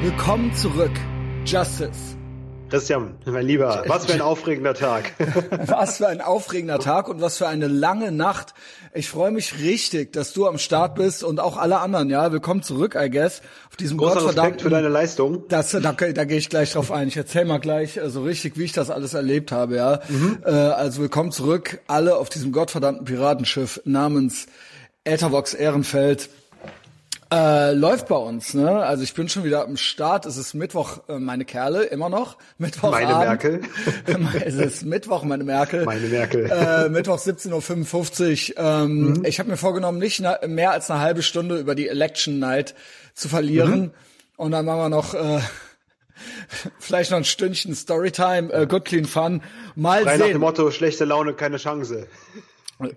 Willkommen zurück, Justice. Christian, mein Lieber, was für ein aufregender Tag. was für ein aufregender Tag und was für eine lange Nacht. Ich freue mich richtig, dass du am Start bist und auch alle anderen, ja. Willkommen zurück, I guess. Auf diesem Großer Respekt für deine Leistung. Das, da, da gehe ich gleich drauf ein. Ich erzähle mal gleich äh, so richtig, wie ich das alles erlebt habe, ja. Mhm. Äh, also willkommen zurück, alle auf diesem gottverdammten Piratenschiff namens Ethervox Ehrenfeld. Äh, läuft bei uns, ne? Also ich bin schon wieder am Start. Es ist Mittwoch, äh, meine Kerle, immer noch. Mittwoch. Meine Merkel. es ist Mittwoch, meine Merkel. Meine Merkel. Äh, Mittwoch 17.55 Uhr. Ähm, mhm. Ich habe mir vorgenommen, nicht mehr als eine halbe Stunde über die Election Night zu verlieren. Mhm. Und dann machen wir noch äh, vielleicht noch ein Stündchen Storytime, äh, Good Clean Fun. Mal Frei sehen. nach dem Motto, schlechte Laune, keine Chance.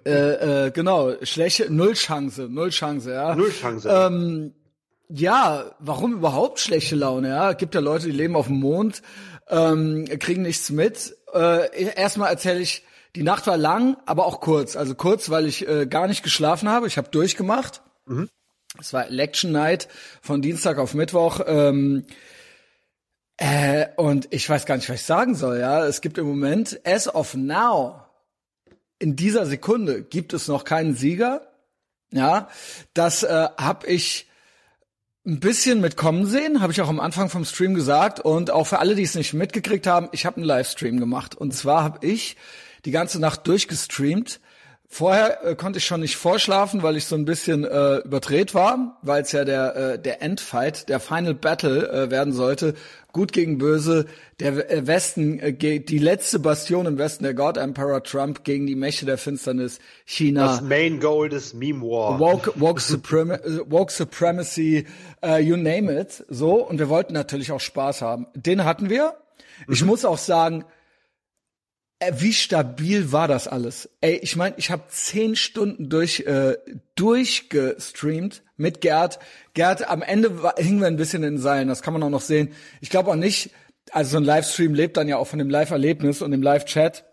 Äh, äh, genau, schlechte, null Chance, null Chance, ja. Null Chance. Ähm, ja, warum überhaupt schlechte Laune, ja? Gibt ja Leute, die leben auf dem Mond, ähm, kriegen nichts mit. Äh, erstmal erzähle ich, die Nacht war lang, aber auch kurz. Also kurz, weil ich äh, gar nicht geschlafen habe. Ich habe durchgemacht. Mhm. Es war Election Night von Dienstag auf Mittwoch. Ähm, äh, und ich weiß gar nicht, was ich sagen soll. Ja, es gibt im Moment, as of now, in dieser Sekunde gibt es noch keinen Sieger. Ja, das äh, habe ich ein bisschen mitkommen sehen, habe ich auch am Anfang vom Stream gesagt und auch für alle, die es nicht mitgekriegt haben, ich habe einen Livestream gemacht und zwar habe ich die ganze Nacht durchgestreamt Vorher äh, konnte ich schon nicht vorschlafen, weil ich so ein bisschen äh, überdreht war, weil es ja der äh, der Endfight, der Final Battle äh, werden sollte. Gut gegen Böse, der äh, Westen, äh, die letzte Bastion im Westen, der God Emperor Trump gegen die Mächte der Finsternis, China. Das Main Goal des Meme War. Woke, woke, Suprem woke Supremacy, uh, you name it. So, und wir wollten natürlich auch Spaß haben. Den hatten wir. Ich mhm. muss auch sagen, äh, wie stabil war das alles? Ey, ich meine, ich habe zehn Stunden durch äh, durchgestreamt mit Gerd. Gerd, am Ende hingen wir ein bisschen in den Seilen, das kann man auch noch sehen. Ich glaube auch nicht, also so ein Livestream lebt dann ja auch von dem Live-Erlebnis und dem Live-Chat.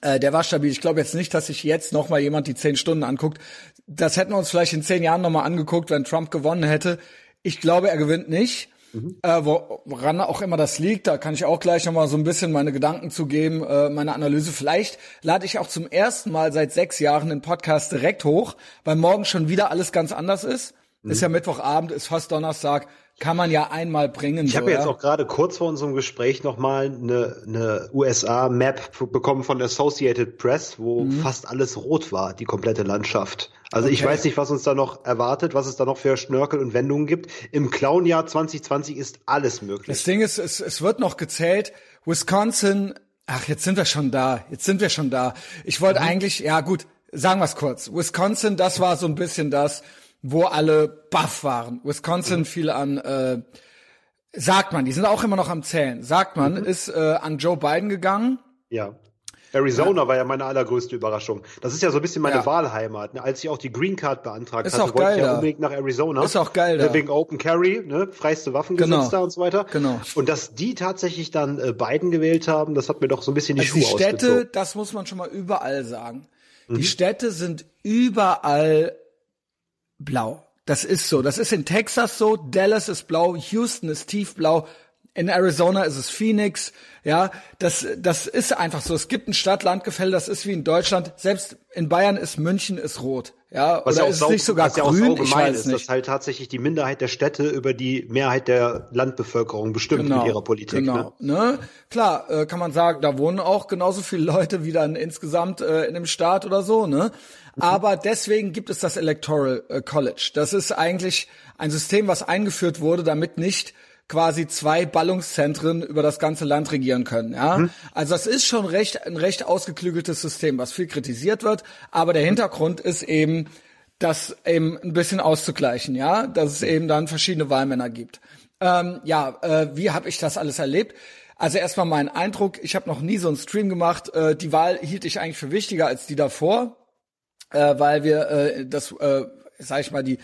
Äh, der war stabil. Ich glaube jetzt nicht, dass sich jetzt noch mal jemand die zehn Stunden anguckt. Das hätten wir uns vielleicht in zehn Jahren noch mal angeguckt, wenn Trump gewonnen hätte. Ich glaube, er gewinnt nicht. Mhm. Äh, woran auch immer das liegt, da kann ich auch gleich nochmal so ein bisschen meine Gedanken zu geben, äh, meine Analyse. Vielleicht lade ich auch zum ersten Mal seit sechs Jahren den Podcast direkt hoch, weil morgen schon wieder alles ganz anders ist. Mhm. Ist ja Mittwochabend, ist fast Donnerstag kann man ja einmal bringen. Ich habe jetzt auch gerade kurz vor unserem Gespräch nochmal eine, eine USA-Map bekommen von Associated Press, wo mhm. fast alles rot war, die komplette Landschaft. Also okay. ich weiß nicht, was uns da noch erwartet, was es da noch für Schnörkel und Wendungen gibt. Im Clown-Jahr 2020 ist alles möglich. Das Ding ist, es, es wird noch gezählt. Wisconsin, ach, jetzt sind wir schon da. Jetzt sind wir schon da. Ich wollte mhm. eigentlich, ja gut, sagen wir es kurz. Wisconsin, das war so ein bisschen das, wo alle baff waren. Wisconsin mhm. fiel an, äh, sagt man, die sind auch immer noch am Zählen, sagt man, mhm. ist äh, an Joe Biden gegangen. Ja. Arizona ja. war ja meine allergrößte Überraschung. Das ist ja so ein bisschen meine ja. Wahlheimat. Ne? Als ich auch die Green Card beantragt ist hatte, wollte ich ja unbedingt nach Arizona. Ist auch geil ne? da. Wegen Open Carry, ne? freiste Waffengesetz genau. da und so weiter. Genau. Und dass die tatsächlich dann äh, Biden gewählt haben, das hat mir doch so ein bisschen die also Schuhe Die Städte, ausgezogen. das muss man schon mal überall sagen. Mhm. Die Städte sind überall blau. Das ist so. Das ist in Texas so. Dallas ist blau. Houston ist tiefblau. In Arizona ist es Phoenix. Ja, das, das ist einfach so. Es gibt ein Stadt-Land-Gefälle. Das ist wie in Deutschland. Selbst in Bayern ist München ist rot. Ja, was oder ja ist es nicht sogar was ja grün? Auch ich weiß ist, nicht. dass halt tatsächlich die Minderheit der Städte über die Mehrheit der Landbevölkerung bestimmt genau, mit ihrer Politik. Genau. Ne? ne? Klar, äh, kann man sagen, da wohnen auch genauso viele Leute wie dann insgesamt äh, in dem Staat oder so. Ne? Aber deswegen gibt es das Electoral äh, College. Das ist eigentlich ein System, was eingeführt wurde, damit nicht quasi zwei Ballungszentren über das ganze Land regieren können. Ja, mhm. also das ist schon recht ein recht ausgeklügeltes System, was viel kritisiert wird. Aber der Hintergrund ist eben, das eben ein bisschen auszugleichen. Ja, dass es eben dann verschiedene Wahlmänner gibt. Ähm, ja, äh, wie habe ich das alles erlebt? Also erstmal mein Eindruck, ich habe noch nie so einen Stream gemacht. Äh, die Wahl hielt ich eigentlich für wichtiger als die davor äh, weil wir äh, das, äh, sag ich mal, die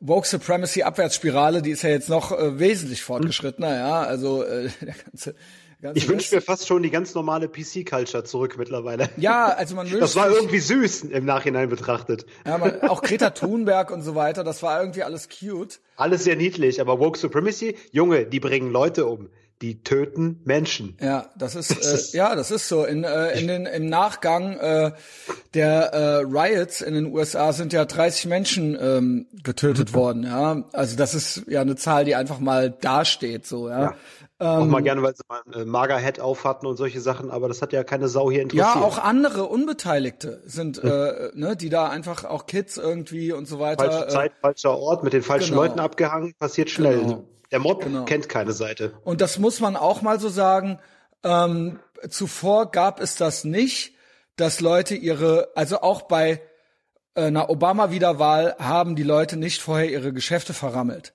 Woke Supremacy Abwärtsspirale, die ist ja jetzt noch äh, wesentlich fortgeschrittener, ja. Also äh, der ganze ich wünsche mir fast schon die ganz normale PC-Culture zurück mittlerweile. Ja, also man wünscht Das war irgendwie süß im Nachhinein betrachtet. Ja, man, auch Greta Thunberg und so weiter, das war irgendwie alles cute. Alles sehr niedlich, aber Woke Supremacy, Junge, die bringen Leute um die töten Menschen. Ja, das ist, das ist äh, ja, das ist so. In, äh, in den, im Nachgang äh, der äh, Riots in den USA sind ja 30 Menschen ähm, getötet mhm. worden. Ja, also das ist ja eine Zahl, die einfach mal dasteht. So, ja. ja. auch mal ähm, gerne, weil sie mal ein äh, Magerhead auf hatten und solche Sachen, aber das hat ja keine Sau hier interessiert. Ja, auch andere Unbeteiligte sind, mhm. äh, ne, die da einfach auch Kids irgendwie und so weiter. Falsche Zeit, äh, falscher Ort, mit den falschen genau. Leuten abgehangen, passiert schnell. Genau. Der Mob genau. kennt keine Seite. Und das muss man auch mal so sagen. Ähm, zuvor gab es das nicht, dass Leute ihre, also auch bei äh, einer Obama-Wiederwahl haben die Leute nicht vorher ihre Geschäfte verrammelt.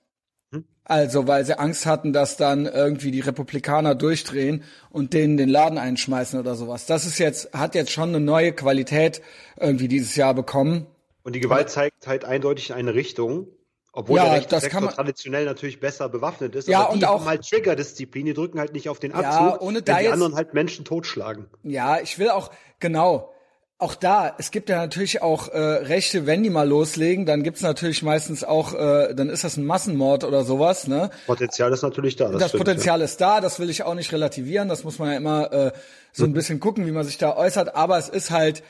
Hm? Also, weil sie Angst hatten, dass dann irgendwie die Republikaner durchdrehen und denen den Laden einschmeißen oder sowas. Das ist jetzt, hat jetzt schon eine neue Qualität irgendwie dieses Jahr bekommen. Und die Gewalt zeigt halt eindeutig in eine Richtung. Obwohl ja, der rechte das kann man, traditionell natürlich besser bewaffnet ist. Ja, und auch halt Trigger-Disziplin, die drücken halt nicht auf den Abzug, ja, ohne da wenn die jetzt, anderen halt Menschen totschlagen. Ja, ich will auch, genau, auch da, es gibt ja natürlich auch äh, Rechte, wenn die mal loslegen, dann gibt's natürlich meistens auch, äh, dann ist das ein Massenmord oder sowas. Ne? Potenzial ist natürlich da. Das, das Potenzial ja. ist da, das will ich auch nicht relativieren, das muss man ja immer äh, so ein mhm. bisschen gucken, wie man sich da äußert, aber es ist halt,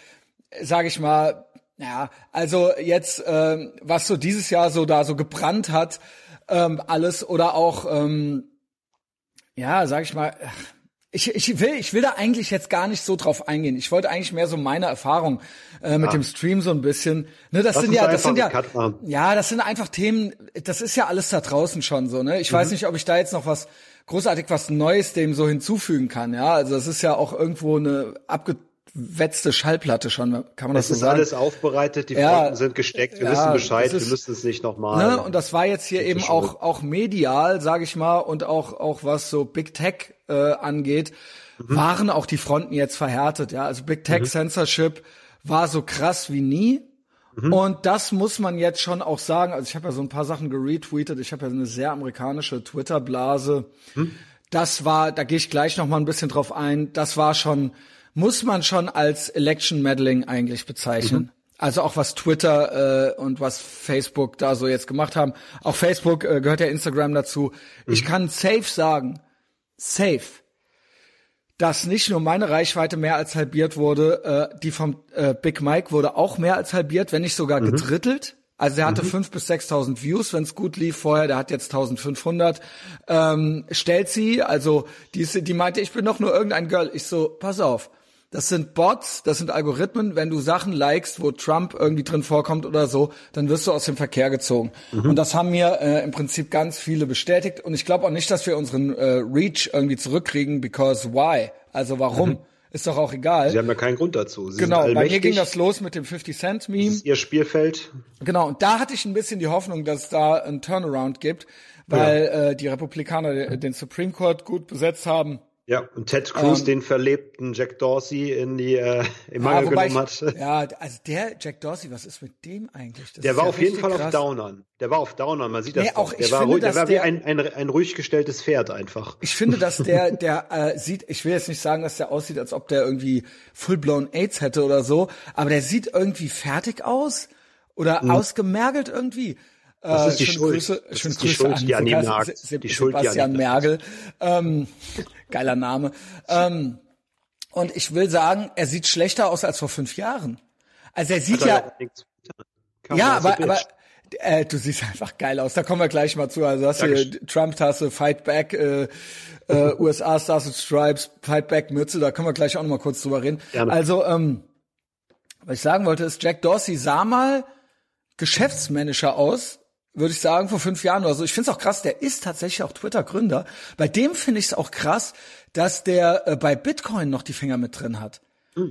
sage ich mal, ja, also jetzt, ähm, was so dieses Jahr so da so gebrannt hat, ähm, alles oder auch, ähm, ja, sag ich mal, ich, ich will, ich will da eigentlich jetzt gar nicht so drauf eingehen. Ich wollte eigentlich mehr so meine Erfahrung äh, mit ja. dem Stream so ein bisschen. Ne, das Lass sind ja, das sind ja, ja, das sind einfach Themen. Das ist ja alles da draußen schon so. Ne, ich mhm. weiß nicht, ob ich da jetzt noch was großartig was Neues dem so hinzufügen kann. Ja, also das ist ja auch irgendwo eine abge wetzte Schallplatte schon, kann man das, das so sagen? Es ist alles aufbereitet, die ja, Fronten sind gesteckt, wir ja, wissen Bescheid, ist, wir müssen es nicht nochmal. Ne, und das war jetzt hier eben auch, auch medial, sage ich mal, und auch, auch was so Big Tech äh, angeht, mhm. waren auch die Fronten jetzt verhärtet. Ja, Also Big Tech mhm. Censorship war so krass wie nie. Mhm. Und das muss man jetzt schon auch sagen. Also ich habe ja so ein paar Sachen geretweetet. Ich habe ja eine sehr amerikanische Twitter-Blase. Mhm. Das war, da gehe ich gleich noch mal ein bisschen drauf ein. Das war schon muss man schon als Election Meddling eigentlich bezeichnen. Mhm. Also auch was Twitter äh, und was Facebook da so jetzt gemacht haben. Auch Facebook äh, gehört ja Instagram dazu. Mhm. Ich kann safe sagen, safe, dass nicht nur meine Reichweite mehr als halbiert wurde, äh, die vom äh, Big Mike wurde auch mehr als halbiert, wenn nicht sogar mhm. gedrittelt. Also er hatte mhm. 5.000 bis 6.000 Views, wenn es gut lief vorher. Der hat jetzt 1.500. Ähm, stellt sie, also die, die meinte, ich bin doch nur irgendein Girl. Ich so, pass auf, das sind Bots, das sind Algorithmen. Wenn du Sachen likest, wo Trump irgendwie drin vorkommt oder so, dann wirst du aus dem Verkehr gezogen. Mhm. Und das haben mir äh, im Prinzip ganz viele bestätigt. Und ich glaube auch nicht, dass wir unseren äh, Reach irgendwie zurückkriegen, because why? Also warum? Mhm. Ist doch auch egal. Sie haben ja keinen Grund dazu. Sie genau, bei mir ging das los mit dem 50 Cent Meme. Das ist ihr Spielfeld. Genau, und da hatte ich ein bisschen die Hoffnung, dass es da einen Turnaround gibt, weil ja. äh, die Republikaner den Supreme Court gut besetzt haben. Ja, und Ted Cruz, ähm, den verlebten Jack Dorsey in die äh, im Mangel ja, genommen ich, hat. Ja, also der Jack Dorsey, was ist mit dem eigentlich? Das der war ja auf jeden Fall krass. auf Downern. Der war auf Downern, man sieht das. Nee, auch, der war, finde, der war wie der, ein, ein, ein ruhig gestelltes Pferd einfach. Ich finde, dass der, der äh, sieht, ich will jetzt nicht sagen, dass der aussieht, als ob der irgendwie full-blown AIDS hätte oder so, aber der sieht irgendwie fertig aus oder hm. ausgemergelt irgendwie. Das ist die Schuld. Grüße, das ist die Schuld, an, die an ihm nagt. Se die Schuld, Sebastian die Mergel. Ähm, geiler Name. Ähm, und ich will sagen, er sieht schlechter aus als vor fünf Jahren. Also er sieht ja. Ja, aber, aber äh, du siehst einfach geil aus. Da kommen wir gleich mal zu. Also hast du Trump-Tasse, Fight Back, äh, äh, USA Stars and Stripes, Fight Back Mütze. Da können wir gleich auch noch mal kurz drüber reden. Gerne. Also ähm, was ich sagen wollte ist, Jack Dorsey sah mal geschäftsmännischer aus würde ich sagen, vor fünf Jahren oder so. Ich finde es auch krass, der ist tatsächlich auch Twitter-Gründer. Bei dem finde ich es auch krass, dass der äh, bei Bitcoin noch die Finger mit drin hat.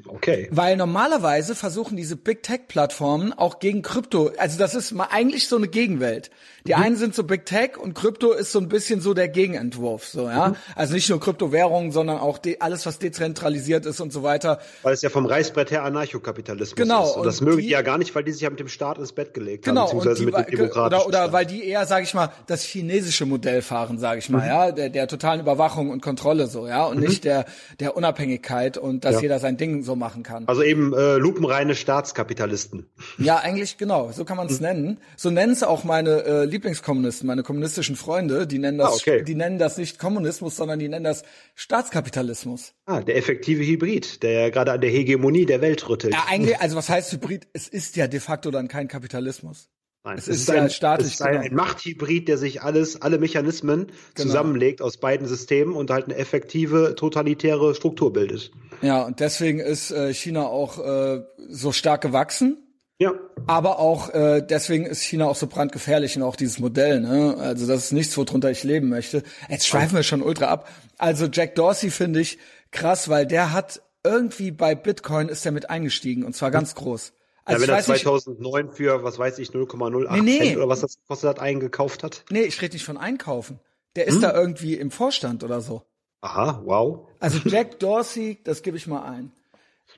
Okay. Weil normalerweise versuchen diese Big Tech Plattformen auch gegen Krypto, also das ist mal eigentlich so eine Gegenwelt. Die mhm. einen sind so Big Tech und Krypto ist so ein bisschen so der Gegenentwurf, so, ja. Mhm. Also nicht nur Kryptowährungen, sondern auch alles, was dezentralisiert ist und so weiter. Weil es ja vom Reißbrett her Anarchokapitalismus genau, ist. Und das mögen die, die ja gar nicht, weil die sich ja mit dem Staat ins Bett gelegt genau, haben, beziehungsweise die, mit dem demokratischen oder, oder weil die eher, sage ich mal, das chinesische Modell fahren, sage ich mal, mhm. ja, der, der totalen Überwachung und Kontrolle so, ja, und mhm. nicht der, der Unabhängigkeit und dass ja. jeder sein Ding so machen kann. Also eben äh, lupenreine Staatskapitalisten. Ja, eigentlich genau, so kann man es mhm. nennen. So nennen es auch meine äh, Lieblingskommunisten, meine kommunistischen Freunde, die nennen das, ah, okay. die nennen das nicht Kommunismus, sondern die nennen das Staatskapitalismus. Ah, der effektive Hybrid, der ja gerade an der Hegemonie der Welt rüttelt. Ja, eigentlich, also was heißt Hybrid? Es ist ja de facto dann kein Kapitalismus. Nein, es, es ist, ein, staatlich, es ist ein, genau. ein, Machthybrid, der sich alles, alle Mechanismen genau. zusammenlegt aus beiden Systemen und halt eine effektive totalitäre Struktur bildet. Ja, und deswegen ist äh, China auch äh, so stark gewachsen. Ja. Aber auch äh, deswegen ist China auch so brandgefährlich und auch dieses Modell. Ne? Also das ist nichts, worunter ich leben möchte. Jetzt schweifen wir schon ultra ab. Also Jack Dorsey finde ich krass, weil der hat irgendwie bei Bitcoin ist er mit eingestiegen und zwar ganz groß. Also ja, wenn er 2009 nicht, für, was weiß ich, 0,08 nee, nee. Oder was das kostet hat, eingekauft hat? Nee, ich rede nicht von einkaufen. Der ist hm? da irgendwie im Vorstand oder so. Aha, wow. Also Jack Dorsey, das gebe ich mal ein.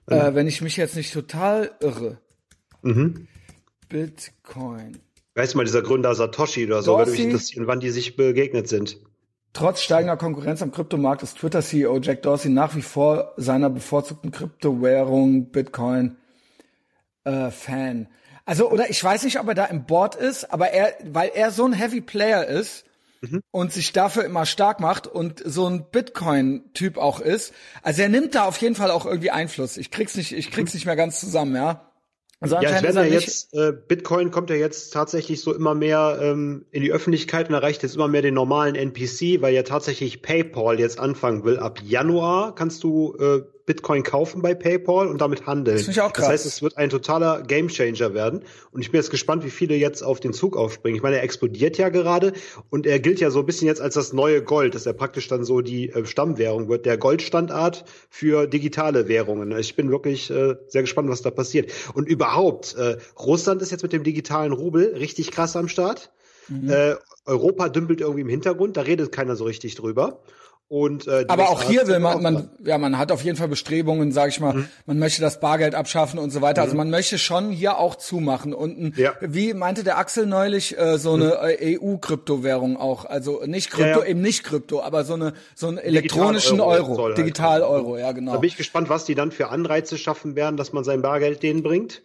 Mhm. Äh, wenn ich mich jetzt nicht total irre. Mhm. Bitcoin. Weißt du mal, dieser Gründer Satoshi oder so, würde mich interessieren, wann die sich begegnet sind. Trotz steigender Konkurrenz am Kryptomarkt ist Twitter-CEO Jack Dorsey nach wie vor seiner bevorzugten Kryptowährung Bitcoin äh, Fan. Also, oder ich weiß nicht, ob er da im Board ist, aber er, weil er so ein Heavy Player ist mhm. und sich dafür immer stark macht und so ein Bitcoin-Typ auch ist, also er nimmt da auf jeden Fall auch irgendwie Einfluss. Ich krieg's nicht, ich krieg's mhm. nicht mehr ganz zusammen, ja. Also ja, es werden ja jetzt, äh, Bitcoin kommt ja jetzt tatsächlich so immer mehr ähm, in die Öffentlichkeit und erreicht jetzt immer mehr den normalen NPC, weil ja tatsächlich PayPal jetzt anfangen will. Ab Januar kannst du äh, Bitcoin kaufen bei PayPal und damit handeln. Das, auch krass. das heißt, es wird ein totaler Gamechanger werden. Und ich bin jetzt gespannt, wie viele jetzt auf den Zug aufspringen. Ich meine, er explodiert ja gerade und er gilt ja so ein bisschen jetzt als das neue Gold, dass er praktisch dann so die äh, Stammwährung wird, der Goldstandard für digitale Währungen. Ich bin wirklich äh, sehr gespannt, was da passiert. Und überhaupt, äh, Russland ist jetzt mit dem digitalen Rubel richtig krass am Start. Mhm. Äh, Europa dümpelt irgendwie im Hintergrund, da redet keiner so richtig drüber. Und, äh, aber auch hier will man, man, ja, man hat auf jeden Fall Bestrebungen, sage ich mal, mhm. man möchte das Bargeld abschaffen und so weiter. Also mhm. Also man möchte schon hier auch zumachen. Und ja. wie meinte der Axel neulich, äh, so eine mhm. Äh, EU-Kryptowährung auch. Also nicht Krypto, ja, ja. eben nicht Krypto, aber so eine so einen elektronischen Digital Euro, Euro Digital Euro, ja genau. Da bin ich gespannt, was die dann für Anreize schaffen werden, dass man sein Bargeld denen bringt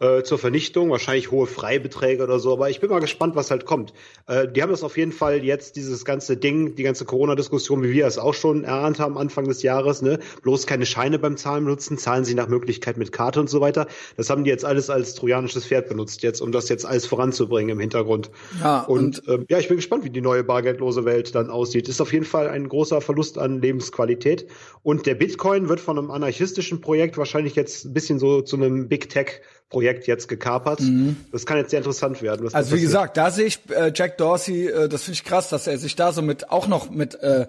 äh, zur Vernichtung, wahrscheinlich hohe Freibeträge oder so, aber ich bin mal gespannt, was halt kommt. Äh, die haben das auf jeden Fall jetzt, dieses ganze Ding, die ganze Corona-Diskussion, wie wir es auch schon erahnt haben, Anfang des Jahres, ne, bloß keine Scheine beim Zahlen benutzen, zahlen sie nach Möglichkeit mit Karte und so weiter. Das haben die jetzt alles als trojanisches Pferd benutzt, jetzt, um das jetzt alles voranzubringen im Hintergrund. Ja, und, und ähm, ja, ich bin gespannt, wie die neue bargeldlose Welt dann aussieht. Ist auf jeden Fall ein großer Verlust an Lebensqualität. Und der Bitcoin wird von einem anarchistischen Projekt wahrscheinlich jetzt ein bisschen so zu einem Big Tech Projekt jetzt gekapert. Mhm. Das kann jetzt sehr interessant werden. also wie gesagt, da sehe ich äh, Jack Dorsey, äh, das finde ich krass, dass er sich da so mit auch noch mit äh,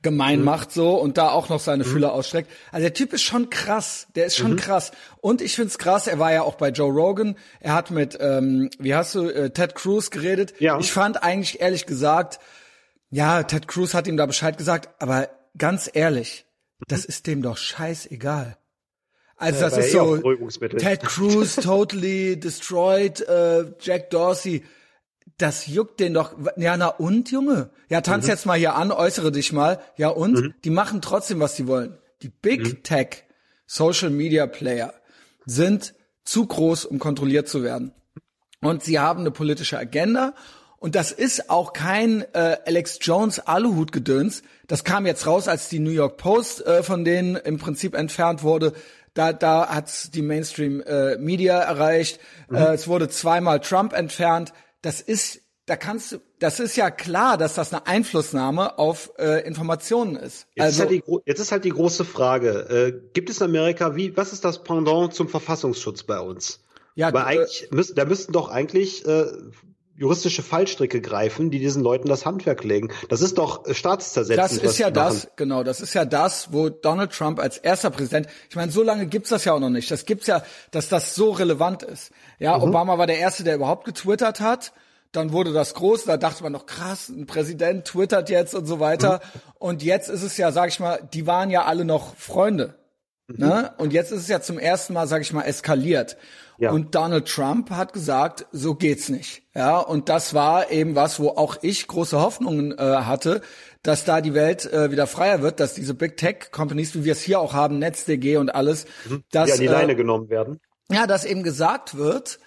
gemein mhm. macht so und da auch noch seine mhm. Fühler ausstreckt. Also der Typ ist schon krass, der ist schon mhm. krass. Und ich find's krass, er war ja auch bei Joe Rogan, er hat mit, ähm, wie hast du, äh, Ted Cruz geredet. Ja. Ich fand eigentlich ehrlich gesagt, ja, Ted Cruz hat ihm da Bescheid gesagt, aber ganz ehrlich, das mhm. ist dem doch scheißegal. Also das ist so Ted Cruz totally destroyed, äh, Jack Dorsey. Das juckt den doch. Ja, na und, Junge? Ja, tanz mhm. jetzt mal hier an, äußere dich mal. Ja und? Mhm. Die machen trotzdem, was sie wollen. Die Big mhm. Tech Social Media Player sind zu groß, um kontrolliert zu werden. Und sie haben eine politische Agenda. Und das ist auch kein äh, Alex Jones Aluhut-Gedöns. Das kam jetzt raus, als die New York Post äh, von denen im Prinzip entfernt wurde. Da, da hat's die Mainstream äh, Media erreicht. Mhm. Äh, es wurde zweimal Trump entfernt. Das ist, da kannst du, das ist ja klar, dass das eine Einflussnahme auf äh, Informationen ist. Jetzt, also, ist halt die, jetzt ist halt die große Frage: äh, Gibt es in Amerika wie? Was ist das Pendant zum Verfassungsschutz bei uns? Ja, Weil eigentlich, äh, müssen, da müssten doch eigentlich äh, juristische Fallstricke greifen, die diesen Leuten das Handwerk legen. Das ist doch äh, staatszersetzend. Das ist ja das, genau, das ist ja das, wo Donald Trump als erster Präsident, ich meine, so lange gibt's das ja auch noch nicht. Das gibt's ja, dass das so relevant ist. Ja, mhm. Obama war der erste, der überhaupt getwittert hat. Dann wurde das groß, da dachte man noch krass, ein Präsident twittert jetzt und so weiter. Mhm. Und jetzt ist es ja, sag ich mal, die waren ja alle noch Freunde. Mhm. Ne? Und jetzt ist es ja zum ersten Mal, sag ich mal, eskaliert. Ja. Und Donald Trump hat gesagt, so geht's nicht. Ja, und das war eben was, wo auch ich große Hoffnungen äh, hatte, dass da die Welt äh, wieder freier wird, dass diese Big Tech Companies, wie wir es hier auch haben, NetzDG und alles, mhm. dass ja, die Leine äh, genommen werden. Ja, dass eben gesagt wird,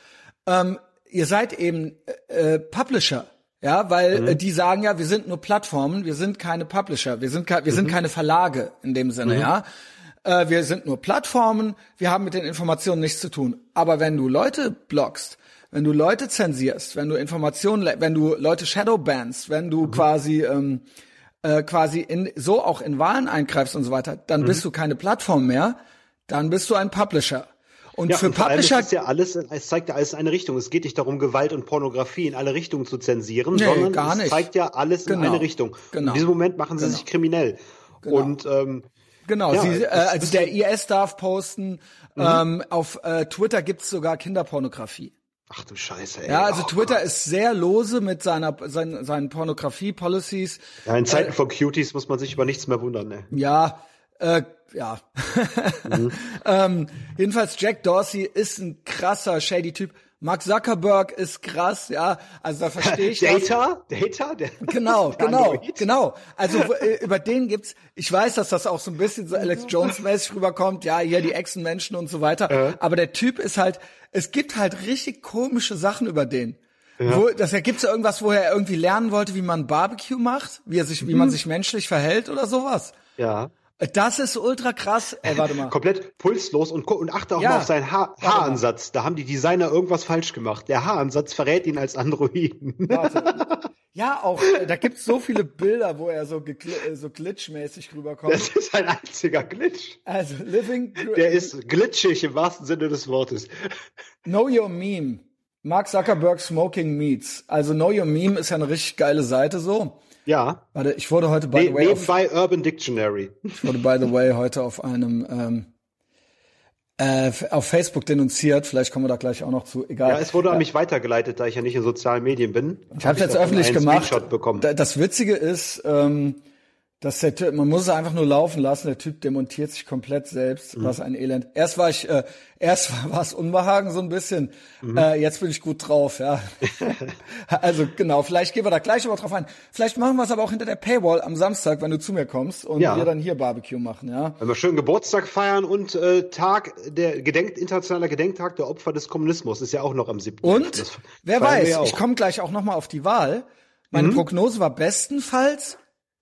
ähm, ihr seid eben äh, äh Publisher. Ja, weil mhm. äh, die sagen ja, wir sind nur Plattformen, wir sind keine Publisher, wir sind, wir mhm. sind keine Verlage in dem Sinne, mhm. ja äh, wir sind nur Plattformen, wir haben mit den Informationen nichts zu tun. Aber wenn du Leute blockst, wenn du Leute zensierst, wenn du Informationen, wenn du Leute shadowbannst, wenn du mhm. quasi ähm, äh, quasi in, so auch in Wahlen eingreifst und so weiter, dann mhm. bist du keine Plattform mehr, dann bist du ein Publisher. Und ja, für und Publisher ist ja alles, es zeigt ja alles in eine Richtung. Es geht nicht darum, Gewalt und Pornografie in alle Richtungen zu zensieren, nee, sondern gar nicht. es zeigt ja alles genau. in eine Richtung. Genau. In diesem Moment machen sie genau. sich kriminell. Genau. Und ähm, Genau, ja, sie, äh, also der IS darf posten. Mhm. Ähm, auf äh, Twitter gibt's sogar Kinderpornografie. Ach du Scheiße, ey. Ja, also oh, Twitter Gott. ist sehr lose mit seiner seinen, seinen Pornografie-Policies. Ja, in Zeiten äh, von Cuties muss man sich über nichts mehr wundern, ne? Ja, äh, ja. mhm. ähm, jedenfalls Jack Dorsey ist ein krasser shady Typ. Mark Zuckerberg ist krass, ja. Also da verstehe ich Data, das. Data, der genau, genau, genau. Also äh, über den gibt's. Ich weiß, dass das auch so ein bisschen so Alex Jones mäßig rüberkommt. Ja, hier die Echsenmenschen und so weiter. Äh. Aber der Typ ist halt. Es gibt halt richtig komische Sachen über den. Ja. Wo, das ergibt so irgendwas, wo er irgendwie lernen wollte, wie man Barbecue macht, wie er sich, mhm. wie man sich menschlich verhält oder sowas. Ja. Das ist ultra krass. Ey, warte mal. Komplett pulslos und, und achte auch ja. mal auf seinen ha Haaransatz. Da haben die Designer irgendwas falsch gemacht. Der Haaransatz verrät ihn als Androiden. Warte. Ja, auch, äh, da gibt's so viele Bilder, wo er so, äh, so glitchmäßig rüberkommt. Das ist ein einziger Glitch. Also, Living... Der ist glitschig im wahrsten Sinne des Wortes. Know Your Meme. Mark Zuckerberg Smoking Meats. Also Know Your Meme ist ja eine richtig geile Seite so. Ja. Warte, ich wurde heute by the way. Auf, bei Urban Dictionary. Ich wurde by the way heute auf einem ähm, äh, auf Facebook denunziert. Vielleicht kommen wir da gleich auch noch zu. Egal. Ja, es wurde an mich weitergeleitet, da ich ja nicht in sozialen Medien bin. Ich habe hab jetzt öffentlich gemacht. Das Witzige ist, ähm, dass der Typ, man muss es einfach nur laufen lassen, der Typ demontiert sich komplett selbst, mhm. was ein Elend. Erst war ich, äh, erst war es Unbehagen so ein bisschen, mhm. äh, jetzt bin ich gut drauf, ja. also genau, vielleicht gehen wir da gleich aber drauf ein. Vielleicht machen wir es aber auch hinter der Paywall am Samstag, wenn du zu mir kommst und ja. wir dann hier Barbecue machen, ja. Wenn wir schön Geburtstag feiern und äh, Tag, der Gedenk, internationaler Gedenktag der Opfer des Kommunismus ist ja auch noch am 7. Und, wer weiß, ich komme gleich auch nochmal auf die Wahl. Meine mhm. Prognose war bestenfalls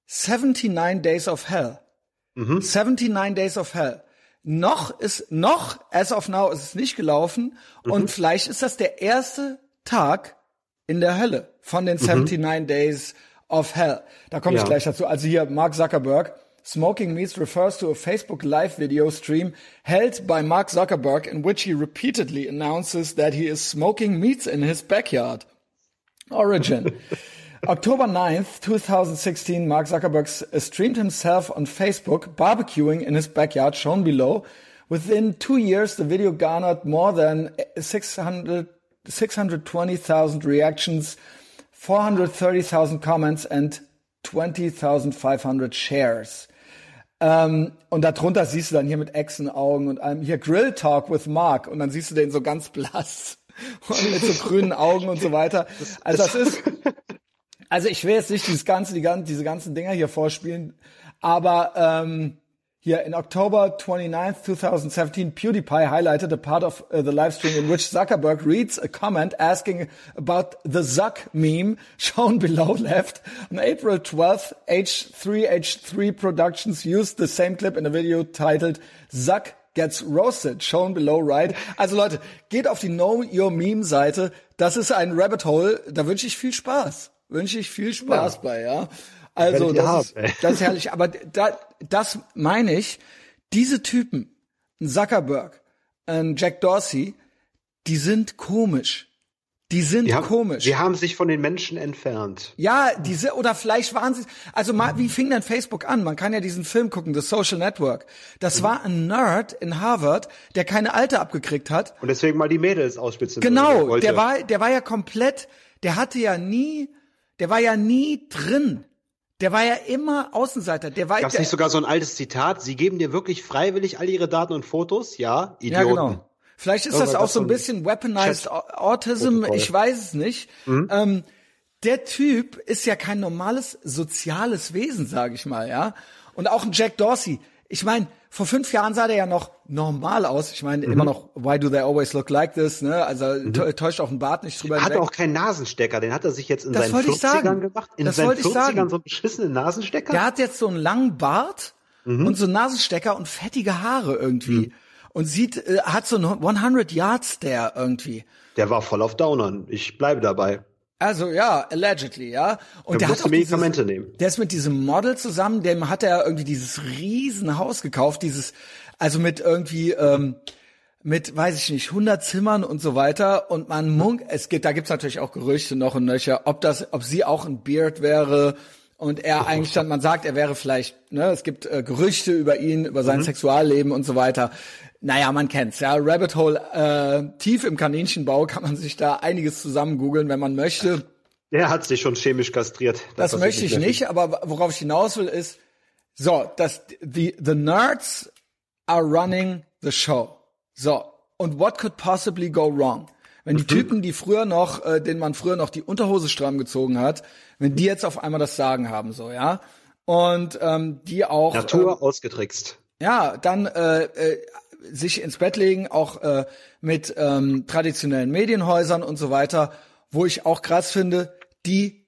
79 Days of Hell. Mhm. 79 Days of Hell. Noch ist, noch, as of now, ist es nicht gelaufen. Mhm. Und vielleicht ist das der erste Tag in der Hölle von den 79 mhm. Days of Hell. Da komme ich ja. gleich dazu. Also hier Mark Zuckerberg. Smoking Meats refers to a Facebook live video stream held by Mark Zuckerberg in which he repeatedly announces that he is smoking meats in his backyard. Origin. October 9th, 2016, Mark Zuckerberg streamed himself on Facebook barbecuing in his backyard, shown below. Within two years, the video garnered more than 600, 620,000 reactions, 430,000 comments and 20.500 shares. Ähm, und darunter siehst du dann hier mit Echsenaugen und einem hier Grill Talk with Mark und dann siehst du den so ganz blass und mit so grünen Augen und so weiter. Also das ist also ich will jetzt nicht dieses ganze, die, diese ganzen Dinger hier vorspielen, aber ähm, hier in October 29, 2017, PewDiePie highlighted a part of uh, the live stream in which Zuckerberg reads a comment asking about the Zuck meme shown below left. On April 12th, H3H3 Productions used the same clip in a video titled Zuck gets roasted, shown below right. Also Leute, geht auf die Know Your Meme Seite. Das ist ein Rabbit Hole. Da wünsche ich viel Spaß wünsche ich viel Spaß ja. bei, ja. Also das, haben, ist, das ist herrlich. Aber da, das meine ich, diese Typen, ein Zuckerberg, ein Jack Dorsey, die sind komisch. Die sind Die haben, komisch. Sie haben sich von den Menschen entfernt. Ja, diese, oder vielleicht waren sie, also mal, wie fing denn Facebook an? Man kann ja diesen Film gucken, The Social Network. Das war ein Nerd in Harvard, der keine Alte abgekriegt hat. Und deswegen mal die Mädels ausspitzen Genau, der war, der war ja komplett, der hatte ja nie, der war ja nie drin. Der war ja immer Außenseiter. Der war Gab's der, nicht sogar so ein altes Zitat? Sie geben dir wirklich freiwillig all ihre Daten und Fotos? Ja, Idioten. Ja, genau. Vielleicht ist das Irgendwas auch so ein bisschen weaponized Chat- Autism, Protokoll. ich weiß es nicht. Ähm, der Typ ist ja kein normales soziales Wesen, sage ich mal, ja. Und auch ein Jack Dorsey. Ich meine, vor fünf Jahren sah der ja noch normal aus. Ich meine, Mhm. immer noch, why do they always look like this? Ne? Also tä- täuscht auch ein Bart nicht drüber Er hat auch keinen Nasenstecker, den hat er sich jetzt in Das seinen wollte ich 40ern sagen. gemacht. In Das seinen wollte ich 40ern sagen. so einen beschissenen Nasenstecker? Der hat jetzt so einen langen Bart Mhm. und so einen Nasenstecker und fettige Haare irgendwie. Und sieht, äh, hat so einen 100 Yards Stare irgendwie. Der war voll auf Downern. Ich bleibe dabei. Also ja, allegedly, ja. Und Der der, hat auch Medikamente dieses, nehmen. Der ist mit diesem Model zusammen, dem hat er irgendwie dieses riesen Haus gekauft, dieses, also mit irgendwie, ähm, mit, weiß ich nicht, 100 Zimmern und so weiter. Und man munk, es gibt, da gibt's natürlich auch Gerüchte noch und nöcher, ob das, ob sie auch ein Beard wäre. Und er eigentlich dann, man sagt, er wäre vielleicht, ne, es gibt äh, Gerüchte über ihn, über sein Sexualleben und so weiter. Naja, man kennt's, ja. Rabbit Hole, äh, tief im Kaninchenbau kann man sich da einiges zusammen googeln, wenn man möchte. Der hat sich schon chemisch kastriert. Das was möchte ich nicht, aber worauf ich hinaus will ist, so, dass the, the Nerds are running the show. So, und what could possibly go wrong? Wenn die Mhm. Typen, die früher noch, äh, denen man früher noch die Unterhose stramm gezogen hat, wenn die jetzt auf einmal das Sagen haben, so, ja, und ähm, die auch Natur ähm, ausgetrickst. ja, dann äh, äh, sich ins Bett legen, auch äh, mit ähm, traditionellen Medienhäusern und so weiter, wo ich auch krass finde, die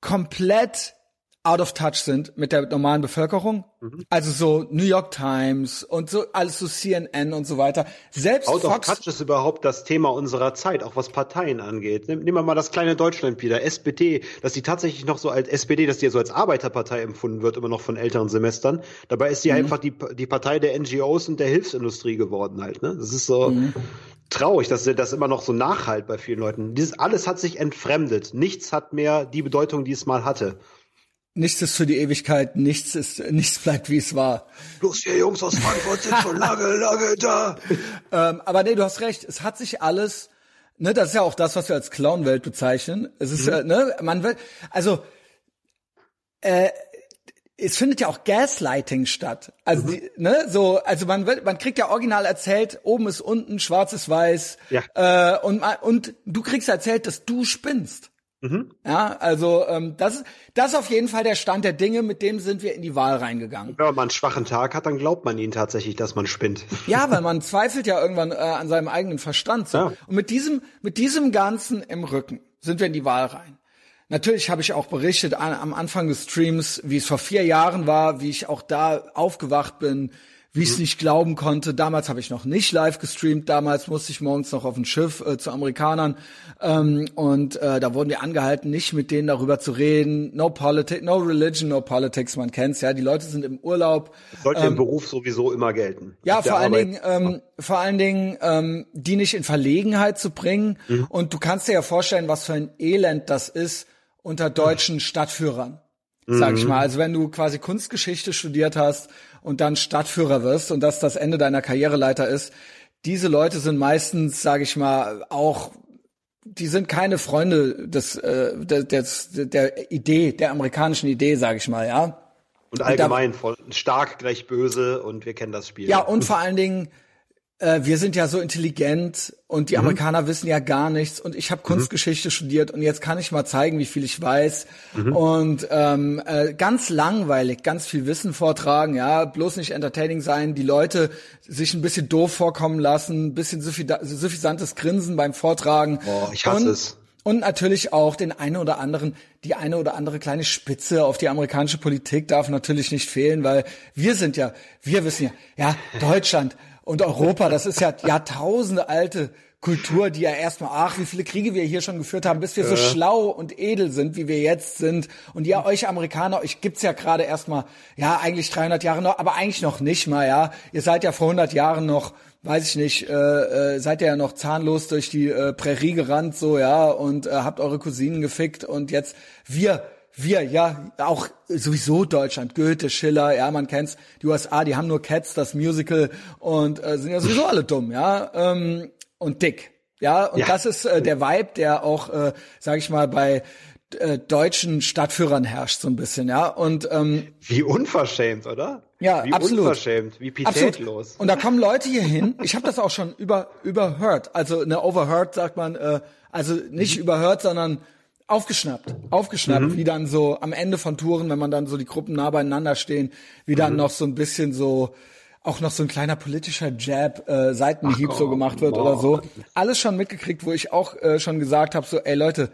komplett out of touch sind mit der normalen Bevölkerung. Mhm. Also so New York Times und so alles so CNN und so weiter. Selbst Out of Fox touch ist überhaupt das Thema unserer Zeit, auch was Parteien angeht. Nehmen wir mal das kleine Deutschland wieder, SPD, dass die tatsächlich noch so als SPD, dass die ja so als Arbeiterpartei empfunden wird, immer noch von älteren Semestern. Dabei ist sie Mhm. einfach die, die Partei der NGOs und der Hilfsindustrie geworden halt. Ne? Das ist so Mhm. traurig, dass das immer noch so nachhalt bei vielen Leuten. Dieses alles hat sich entfremdet. Nichts hat mehr die Bedeutung, die es mal hatte. Nichts ist für die Ewigkeit, nichts ist nichts bleibt wie es war. Bloß wir Jungs aus Frankfurt sind schon lange, lange da. Ähm, aber nee, du hast recht. Es hat sich alles, ne, das ist ja auch das, was wir als Clownwelt bezeichnen. Es ist, äh, ne, man will, also, äh, es findet ja auch Gaslighting statt. Also, die, ne, so, also man wird, man kriegt ja original erzählt, oben ist unten, schwarz ist weiß. Ja. Äh, und, und du kriegst erzählt, dass du spinnst. Ja, also ähm, das, ist- das ist auf jeden Fall der Stand der Dinge, mit dem sind wir in die Wahl reingegangen. Wenn man einen schwachen Tag hat, dann glaubt man ihnen tatsächlich, dass man spinnt. Ja, weil man zweifelt ja irgendwann äh, an seinem eigenen Verstand. So. Ja. Und mit diesem, mit diesem Ganzen im Rücken sind wir in die Wahl rein. Natürlich habe ich auch berichtet an, am Anfang des Streams, wie es vor vier Jahren war, wie ich auch da aufgewacht bin, wie ich es nicht glauben konnte. Damals habe ich noch nicht live gestreamt. Damals musste ich morgens noch auf ein Schiff äh, zu Amerikanern ähm, und äh, da wurden wir angehalten, nicht mit denen darüber zu reden. No politics, no religion, no politics. Man kennt's ja. Die Leute sind im Urlaub. Sollte im Beruf sowieso immer gelten. Ähm, Ja, vor allen Dingen, ähm, vor allen Dingen, ähm, die nicht in Verlegenheit zu bringen. Und du kannst dir ja vorstellen, was für ein Elend das ist unter deutschen Stadtführern. Sag ich mal. Also wenn du quasi Kunstgeschichte studiert hast und dann Stadtführer wirst und das das Ende deiner Karriereleiter ist, diese Leute sind meistens, sage ich mal, auch die sind keine Freunde des, äh, des, der Idee, der amerikanischen Idee, sage ich mal, ja. Und allgemein von stark gleich böse und wir kennen das Spiel. Ja, und vor allen Dingen, äh, wir sind ja so intelligent und die Amerikaner wissen ja gar nichts und ich habe Kunstgeschichte studiert und jetzt kann ich mal zeigen, wie viel ich weiß und ähm, äh, ganz langweilig, ganz viel Wissen vortragen, ja, bloß nicht entertaining sein, die Leute sich ein bisschen doof vorkommen lassen, ein bisschen suffisantes Grinsen beim Vortragen. Oh, ich hasse und, es. Und natürlich auch den eine oder anderen, die eine oder andere kleine Spitze auf die amerikanische Politik darf natürlich nicht fehlen, weil wir sind ja, wir wissen ja, ja, Deutschland und Europa, das ist ja Jahrtausende alte Kultur, die ja erstmal, ach, wie viele Kriege wir hier schon geführt haben, bis wir so schlau und edel sind, wie wir jetzt sind. Und ihr, euch Amerikaner, euch gibt's ja gerade erstmal, ja, eigentlich 300 Jahre noch, aber eigentlich noch nicht mal, ja. Ihr seid ja vor 100 Jahren noch weiß ich nicht, äh, äh, seid ihr ja noch zahnlos durch die äh, Prärie gerannt, so, ja, und äh, habt eure Cousinen gefickt und jetzt wir, wir, ja, auch sowieso Deutschland, Goethe, Schiller, ja, man kennt's, die USA, die haben nur Cats, das Musical und äh, sind ja sowieso alle dumm, ja, ähm, und dick. Ja, und ja. das ist äh, der Vibe, der auch, äh, sag ich mal, bei äh, deutschen Stadtführern herrscht so ein bisschen, ja. Und ähm, wie unverschämt, oder? Ja, wie absolut. unverschämt, wie pietätlos. Absolut. Und da kommen Leute hier hin. Ich habe das auch schon über überhört. Also eine overheard sagt man, äh, also nicht mhm. überhört, sondern aufgeschnappt, aufgeschnappt, mhm. wie dann so am Ende von Touren, wenn man dann so die Gruppen nah beieinander stehen, wie dann mhm. noch so ein bisschen so auch noch so ein kleiner politischer Jab, äh, Seitenhieb Ach, so gemacht wird boah. oder so. Alles schon mitgekriegt, wo ich auch äh, schon gesagt habe, so, ey Leute,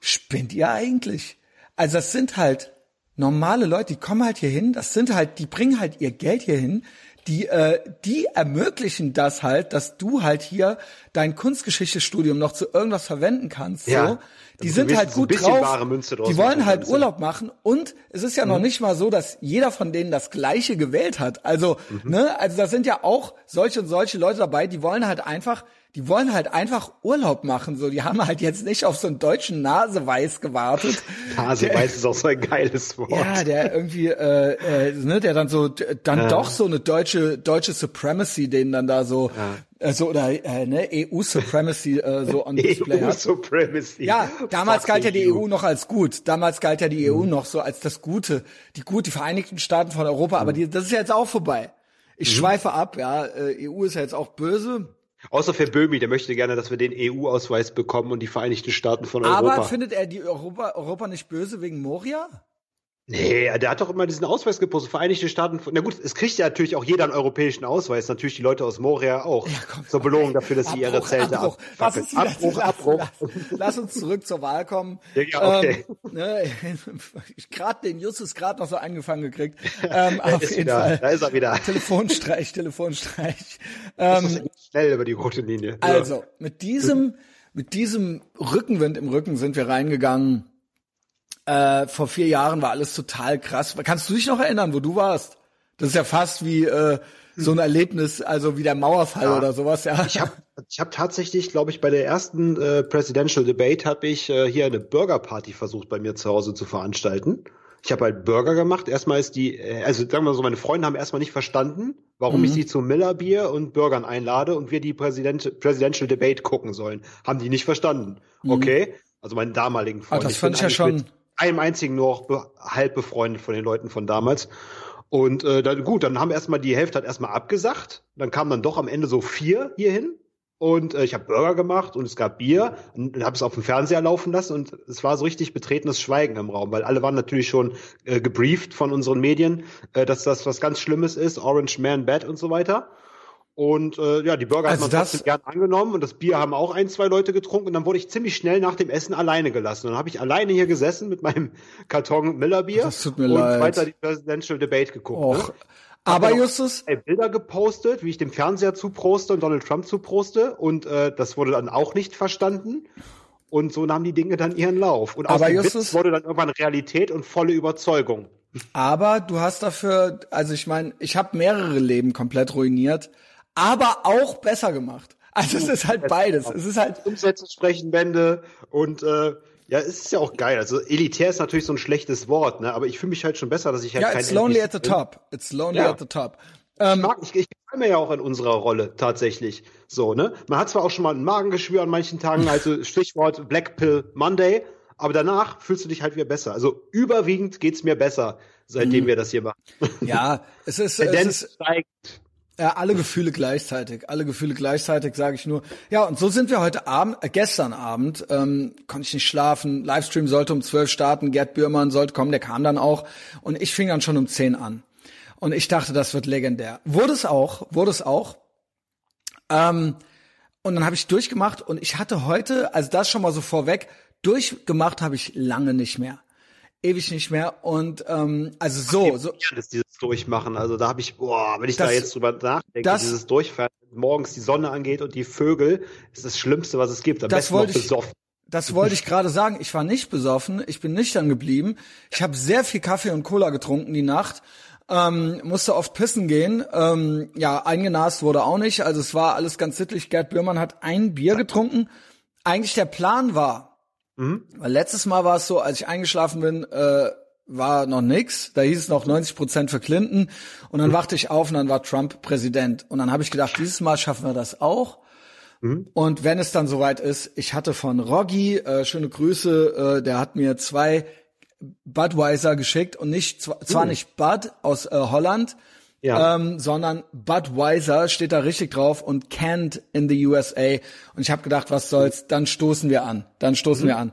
spinnt ihr eigentlich? Also das sind halt normale Leute, die kommen halt hier hin, das sind halt, die bringen halt ihr Geld hier hin, die, äh, die ermöglichen das halt, dass du halt hier dein Kunstgeschichtestudium noch zu irgendwas verwenden kannst. Ja, so. Die sind halt gut drauf. die wollen halt Urlaub machen und es ist ja mhm. noch nicht mal so, dass jeder von denen das Gleiche gewählt hat. Also, mhm. ne, also da sind ja auch solche und solche Leute dabei, die wollen halt einfach die wollen halt einfach Urlaub machen. So, die haben halt jetzt nicht auf so einen deutschen Naseweiß gewartet. Naseweiß ist auch so ein geiles Wort. Ja, der irgendwie, äh, äh, ne, der dann so, dann ja. doch so eine deutsche deutsche Supremacy, den dann da so, ja. Äh, so oder äh, ne, EU Supremacy äh, so on Display EU. Supremacy. Ja, damals Fuck galt ja die EU. EU noch als gut. Damals galt ja die EU mhm. noch so als das Gute, die gut, die Vereinigten Staaten von Europa. Mhm. Aber die, das ist ja jetzt auch vorbei. Ich mhm. schweife ab, ja. Äh, EU ist ja jetzt auch böse. Außer für Böhmi, der möchte gerne, dass wir den EU-Ausweis bekommen und die Vereinigten Staaten von Europa. Aber findet er die Europa, Europa nicht böse wegen Moria? Nee, der hat doch immer diesen Ausweis gepostet. Vereinigte Staaten. Na gut, es kriegt ja natürlich auch jeder einen europäischen Ausweis. Natürlich die Leute aus Moria auch. Ja, komm, Zur Belohnung dafür, dass sie ihre Zelte Abbruch. ab. Abbruch, Abbruch. Lass, lass, uns zurück zur Wahl kommen. Ja, okay. Ähm, ne, ich gerade den Justus gerade noch so angefangen gekriegt. Ähm, auf jeden wieder, Fall. Da ist er wieder. Telefonstreich, Telefonstreich. Ähm, schnell über die rote Linie. Also mit diesem, mit diesem Rückenwind im Rücken sind wir reingegangen äh, vor vier Jahren war alles total krass. Kannst du dich noch erinnern, wo du warst? Das ist ja fast wie äh, so ein Erlebnis, also wie der Mauerfall ja. oder sowas. Ja. Ich habe ich hab tatsächlich, glaube ich, bei der ersten äh, Presidential Debate habe ich äh, hier eine Burger Party versucht bei mir zu Hause zu veranstalten. Ich habe halt Burger gemacht. Erstmal ist die, äh, also sagen wir so, meine Freunde haben erstmal nicht verstanden, warum mhm. ich sie zu Miller Bier und Burgern einlade und wir die Präsident, Presidential Debate gucken sollen. Haben die nicht verstanden. Mhm. Okay. Also meinen damaligen Freund. Ah, das fand ich ja schon einem einzigen nur auch be halb befreundet von den Leuten von damals. Und äh, dann, gut, dann haben erstmal die Hälfte hat erstmal abgesagt. Dann kamen dann doch am Ende so vier hierhin. Und äh, ich habe Burger gemacht und es gab Bier und habe es auf dem Fernseher laufen lassen und es war so richtig betretenes Schweigen im Raum, weil alle waren natürlich schon äh, gebrieft von unseren Medien, äh, dass das was ganz Schlimmes ist, Orange Man Bad und so weiter. Und äh, ja, die Burger also hat man trotzdem gern angenommen und das Bier haben auch ein, zwei Leute getrunken und dann wurde ich ziemlich schnell nach dem Essen alleine gelassen. Und dann habe ich alleine hier gesessen mit meinem Karton Miller Bier das tut mir und leid. weiter die Presidential Debate geguckt. Och. Ne? Aber Justus, Bilder gepostet, wie ich dem Fernseher zuproste und Donald Trump zuproste und äh, das wurde dann auch nicht verstanden. Und so nahmen die Dinge dann ihren Lauf. Und aus aber dem Justus, Witz wurde dann irgendwann Realität und volle Überzeugung. Aber du hast dafür, also ich meine, ich habe mehrere Leben komplett ruiniert aber auch besser gemacht. Also es ist halt beides. Es ist halt Umsätze sprechen Bände und äh, ja, es ist ja auch geil. Also elitär ist natürlich so ein schlechtes Wort, ne? Aber ich fühle mich halt schon besser, dass ich halt ja, kein it's lonely at the bin. top. It's lonely ja. at the top. Ähm, ich mag, ich, ich gefall mir ja auch in unserer Rolle tatsächlich. So, ne? Man hat zwar auch schon mal ein Magengeschwür an manchen Tagen, also Stichwort Black Pill Monday, aber danach fühlst du dich halt wieder besser. Also überwiegend geht's mir besser, seitdem mhm. wir das hier machen. Ja, es ist, Tendenz es ist steigt. Ja, alle Gefühle gleichzeitig, alle Gefühle gleichzeitig, sage ich nur. Ja, und so sind wir heute Abend, äh, gestern Abend, ähm, konnte ich nicht schlafen. Livestream sollte um zwölf starten, Gerd Bührmann sollte kommen, der kam dann auch. Und ich fing dann schon um zehn an. Und ich dachte, das wird legendär. Wurde es auch, wurde es auch. Ähm, und dann habe ich durchgemacht und ich hatte heute, also das schon mal so vorweg, durchgemacht habe ich lange nicht mehr ewig nicht mehr. Und ähm, also so, so. Das dieses Durchmachen. Also da habe ich, boah, wenn ich das, da jetzt drüber nachdenke, das, dieses Durchfahren, morgens die Sonne angeht und die Vögel, ist das Schlimmste, was es gibt. Am das wollte ich, Das wollte ich gerade sagen. Ich war nicht besoffen, ich bin nüchtern geblieben. Ich habe sehr viel Kaffee und Cola getrunken die Nacht. ähm, musste oft pissen gehen. Ähm, ja, eingenast wurde auch nicht. Also es war alles ganz sittlich. Gerd Bührmann hat ein Bier getrunken. Eigentlich der Plan war, mhm. weil letztes Mal war es so, als ich eingeschlafen bin, äh, war noch nix. Da hieß es noch 90 Prozent für Clinton. Und dann mhm. wachte ich auf und dann war Trump Präsident. Und dann habe ich gedacht, dieses Mal schaffen wir das auch. Mhm. Und wenn es dann soweit ist, ich hatte von Roggi, äh, schöne Grüße, äh, der hat mir zwei Budweiser geschickt und nicht zwar, zwar mhm. nicht Bud aus äh, Holland, ja. ähm, sondern Budweiser steht da richtig drauf und canned in the USA. Und ich habe gedacht, was soll's? Dann stoßen wir an. Dann stoßen mhm. wir an.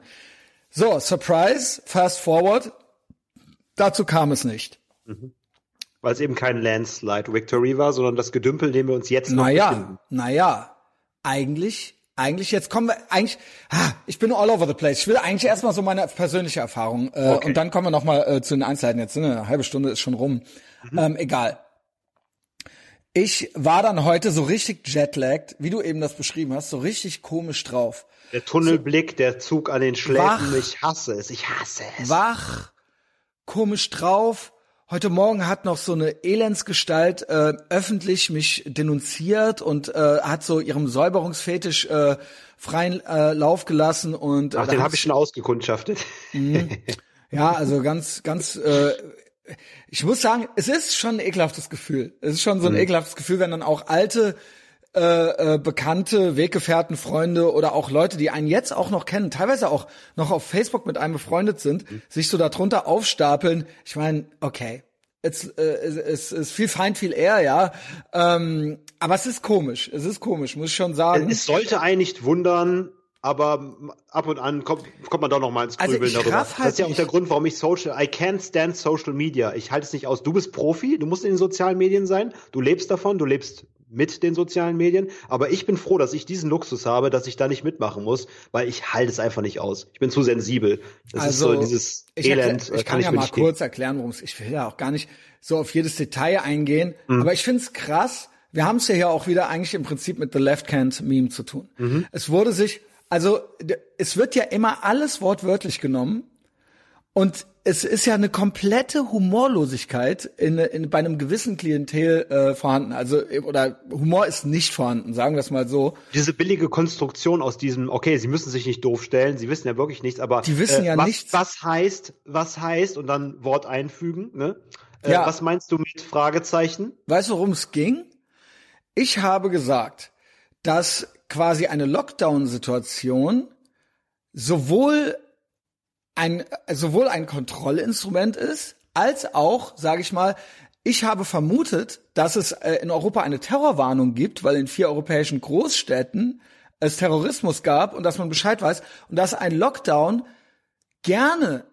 So, Surprise, fast forward. Dazu kam es nicht. Mhm. Weil es eben kein Landslide Victory war, sondern das Gedümpel, dem wir uns jetzt noch naja, befinden. Naja, eigentlich eigentlich jetzt kommen wir eigentlich ah, ich bin all over the place. Ich will eigentlich erstmal so meine persönliche Erfahrung äh, okay. und dann kommen wir noch mal äh, zu den Einzelheiten. Jetzt sind eine halbe Stunde ist schon rum. Mhm. Ähm, egal. Ich war dann heute so richtig jetlagged, wie du eben das beschrieben hast, so richtig komisch drauf. Der Tunnelblick, so, der Zug an den Schläfen, wach, ich hasse es, ich hasse es. Wach, komisch drauf, Heute Morgen hat noch so eine Elendsgestalt äh, öffentlich mich denunziert und äh, hat so ihrem Säuberungsfetisch äh, freien äh, Lauf gelassen und äh, Ach, den habe ich schon ausgekundschaftet. Mhm. ja, also ganz, ganz. Äh, ich muss sagen, es ist schon ein ekelhaftes Gefühl. Es ist schon so ein mhm. ekelhaftes Gefühl, wenn dann auch alte äh, äh, Bekannte, Weggefährten, Freunde oder auch Leute, die einen jetzt auch noch kennen, teilweise auch noch auf Facebook mit einem befreundet sind, mhm. sich so darunter aufstapeln. Ich meine, okay, es, äh, es, ist viel Feind, viel eher, ja. Ähm, aber es ist komisch. Es ist komisch, muss ich schon sagen. Es sollte einen nicht wundern, aber ab und an kommt, kommt man doch noch mal ins also Grübeln also darüber. Halt das ist ja auch der Grund, warum ich Social, I can't stand Social Media. Ich halte es nicht aus. Du bist Profi, du musst in den sozialen Medien sein, du lebst davon, du lebst mit den sozialen Medien. Aber ich bin froh, dass ich diesen Luxus habe, dass ich da nicht mitmachen muss, weil ich halte es einfach nicht aus. Ich bin zu sensibel. Das also, ist so dieses ich Elend. ich kann, kann ja mal kurz erklären, worum es. Ich will ja auch gar nicht so auf jedes Detail eingehen. Mhm. Aber ich finde es krass. Wir haben es ja hier auch wieder eigentlich im Prinzip mit The Left Hand Meme zu tun. Mhm. Es wurde sich, also es wird ja immer alles wortwörtlich genommen. Und es ist ja eine komplette Humorlosigkeit in, in bei einem gewissen Klientel äh, vorhanden. Also oder Humor ist nicht vorhanden, sagen wir es mal so. Diese billige Konstruktion aus diesem, okay, sie müssen sich nicht doof stellen, sie wissen ja wirklich nichts, aber die wissen äh, ja was, nichts. Was heißt, was heißt und dann Wort einfügen, ne? Äh, ja. Was meinst du mit Fragezeichen? Weißt du, worum es ging? Ich habe gesagt, dass quasi eine Lockdown-Situation sowohl ein sowohl ein Kontrollinstrument ist, als auch, sage ich mal, ich habe vermutet, dass es äh, in Europa eine Terrorwarnung gibt, weil in vier europäischen Großstädten es Terrorismus gab und dass man Bescheid weiß und dass ein Lockdown gerne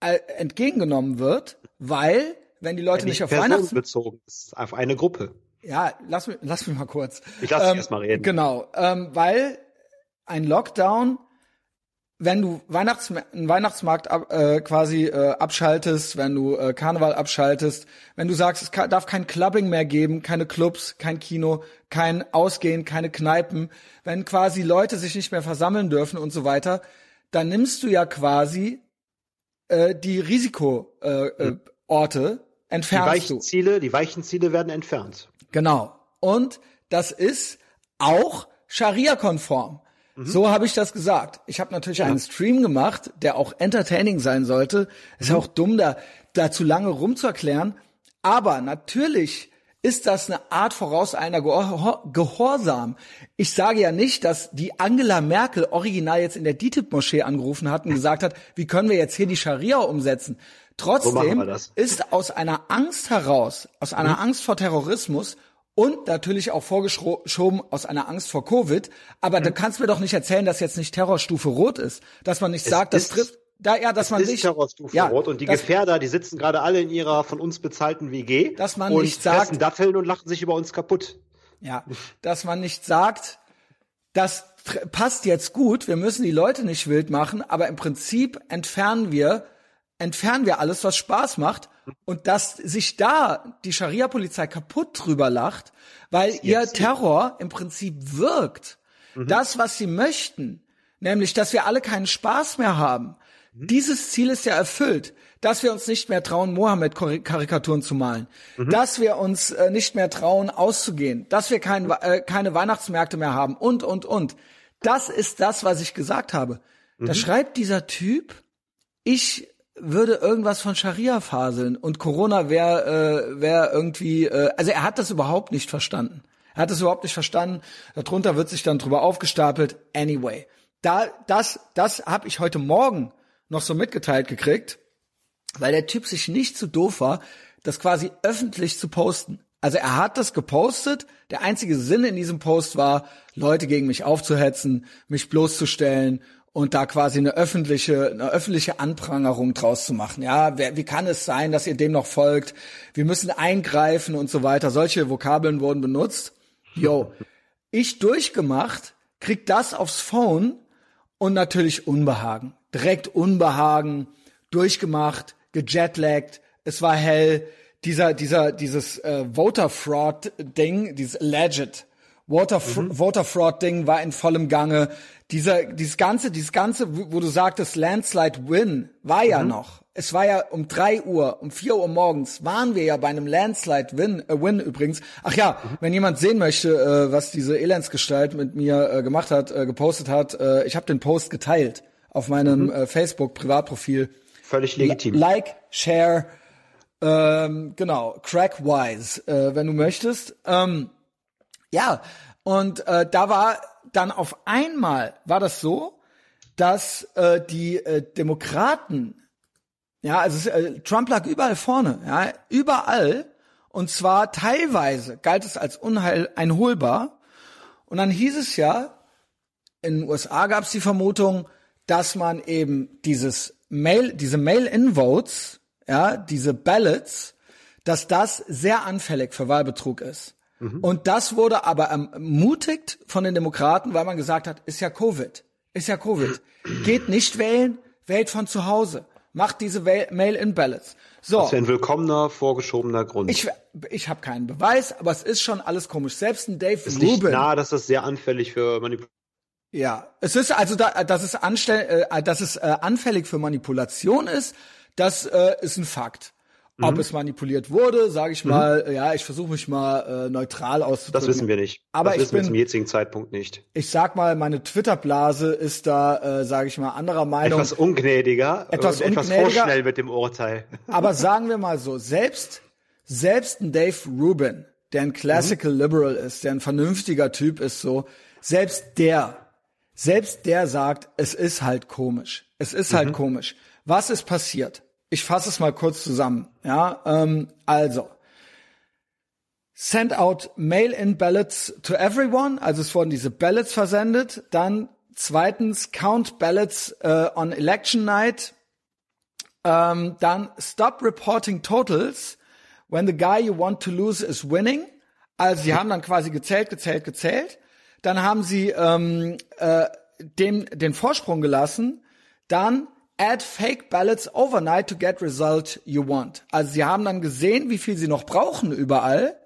äh, entgegengenommen wird, weil wenn die Leute ja, nicht, nicht auf Weihnachten bezogen ist auf eine Gruppe. Ja, lass mich lass mich mal kurz. Ich lass ähm, dich erst mal reden. Genau, ähm, weil ein Lockdown wenn du Weihnachts einen Weihnachtsmarkt ab, äh, quasi äh, abschaltest, wenn du äh, Karneval abschaltest, wenn du sagst, es kann, darf kein Clubbing mehr geben, keine Clubs, kein Kino, kein Ausgehen, keine Kneipen, wenn quasi Leute sich nicht mehr versammeln dürfen und so weiter, dann nimmst du ja quasi äh, die Risikoorte, äh, äh, Orte, entfernst die weichen du. Ziele, die weichen Ziele werden entfernt. Genau. Und das ist auch Scharia-konform. Mhm. So habe ich das gesagt. Ich habe natürlich ja. einen Stream gemacht, der auch entertaining sein sollte. Ist mhm. auch dumm, da, da zu lange rumzuerklären. Aber natürlich ist das eine Art voraus einer Gehorsam. Ich sage ja nicht, dass die Angela Merkel original jetzt in der DITIB-Moschee angerufen hat und gesagt hat, wie können wir jetzt hier die Scharia umsetzen? Trotzdem ist aus einer Angst heraus, aus einer mhm. Angst vor Terrorismus und natürlich auch vorgeschoben aus einer Angst vor Covid. Aber mhm. du kannst mir doch nicht erzählen, dass jetzt nicht Terrorstufe Rot ist, dass man nicht es sagt, das trifft. Da, ja, dass es man ist nicht, Terrorstufe ja, Rot und die Gefährder, die sitzen gerade alle in ihrer von uns bezahlten WG dass man und nicht sagt, Datteln und lachen sich über uns kaputt. Ja, dass man nicht sagt, das passt jetzt gut, wir müssen die Leute nicht wild machen, aber im Prinzip entfernen wir entfernen wir alles, was Spaß macht. Und dass sich da die Scharia-Polizei kaputt drüber lacht, weil ihr Terror im Prinzip wirkt. Mhm. Das, was sie möchten, nämlich, dass wir alle keinen Spaß mehr haben, Mhm. Dieses Ziel ist ja erfüllt, dass wir uns nicht mehr trauen, Mohammed-Karikaturen zu malen, mhm. dass wir uns äh, nicht mehr trauen, auszugehen, dass wir kein, äh, keine Weihnachtsmärkte mehr haben und, und, und. Das ist das, was ich gesagt habe. Mhm. Da schreibt dieser Typ, ich würde irgendwas von Scharia faseln und Corona wäre äh, wär irgendwie, äh, also er hat das überhaupt nicht verstanden. Er hat das überhaupt nicht verstanden. Darunter wird sich dann drüber aufgestapelt. Anyway, da das das habe ich heute Morgen noch so mitgeteilt gekriegt, weil der Typ sich nicht zu doof war, das quasi öffentlich zu posten. Also er hat das gepostet. Der einzige Sinn in diesem Post war, Leute gegen mich aufzuhetzen, mich bloßzustellen und da quasi eine öffentliche, eine öffentliche Anprangerung draus zu machen. Ja, wer, wie kann es sein, dass ihr dem noch folgt? Wir müssen eingreifen und so weiter. Solche Vokabeln wurden benutzt. Yo, ich durchgemacht, krieg das aufs Phone und natürlich Unbehagen. Direkt Unbehagen, durchgemacht, gejetlaggt, es war hell. Dieser, dieser, dieses äh, Voter Fraud Ding, dieses Alleged Voter, mhm. Voter Fraud Ding war in vollem Gange dieser, dieses ganze, dieses ganze, wo du sagtest, Landslide Win, war ja mhm. noch. Es war ja um drei Uhr, um vier Uhr morgens waren wir ja bei einem Landslide Win, äh, Win übrigens. Ach ja, mhm. wenn jemand sehen möchte, äh, was diese Elendsgestalt mit mir äh, gemacht hat, äh, gepostet hat, äh, ich habe den Post geteilt auf meinem mhm. äh, Facebook Privatprofil. Völlig legitim. Like, share, ähm, genau, crackwise, äh, wenn du möchtest. Ähm, ja, und äh, da war dann auf einmal war das so, dass äh, die äh, Demokraten, ja, also äh, Trump lag überall vorne, ja, überall, und zwar teilweise galt es als unheil einholbar. Und dann hieß es ja, in den USA gab es die Vermutung, dass man eben dieses Mail, diese Mail-in-Votes, ja, diese Ballots, dass das sehr anfällig für Wahlbetrug ist. Mhm. Und das wurde aber ermutigt von den Demokraten, weil man gesagt hat, ist ja Covid. Ist ja Covid. Geht nicht wählen, wählt von zu Hause. Macht diese Mail-in-Ballots. So. Das wäre ein willkommener, vorgeschobener Grund. Ich, ich habe keinen Beweis, aber es ist schon alles komisch. Selbst ein Dave ist Rubin. Ist nahe, dass das sehr anfällig für Manipulation ja, es ist also, da, dass es, anstell, äh, dass es äh, anfällig für Manipulation ist, das äh, ist ein Fakt. Mhm. Ob es manipuliert wurde, sage ich mhm. mal, mhm. ja, ich versuche mich mal äh, neutral auszudrücken. Das wissen wir nicht. Aber das ich wissen bin, wir zum jetzigen Zeitpunkt nicht. Ich sag mal, meine Twitter-Blase ist da, äh, sage ich mal, anderer Meinung. Etwas ungnädiger, etwas, und etwas vorschnell mit dem Urteil. Aber sagen wir mal so, selbst selbst ein Dave Rubin, der ein Classical mhm. Liberal ist, der ein vernünftiger Typ ist, so selbst der, selbst der sagt, es ist halt komisch. Es ist halt mhm. komisch. Was ist passiert? Ich fasse es mal kurz zusammen. Ja, ähm, also send out mail-in ballots to everyone, also es wurden diese Ballots versendet. Dann zweitens count ballots uh, on election night. Ähm, dann stop reporting totals when the guy you want to lose is winning. Also sie haben dann quasi gezählt, gezählt, gezählt. Dann haben sie ähm, äh, dem den Vorsprung gelassen. Dann add fake ballots overnight to get result you want. Also sie haben dann gesehen, wie viel sie noch brauchen überall.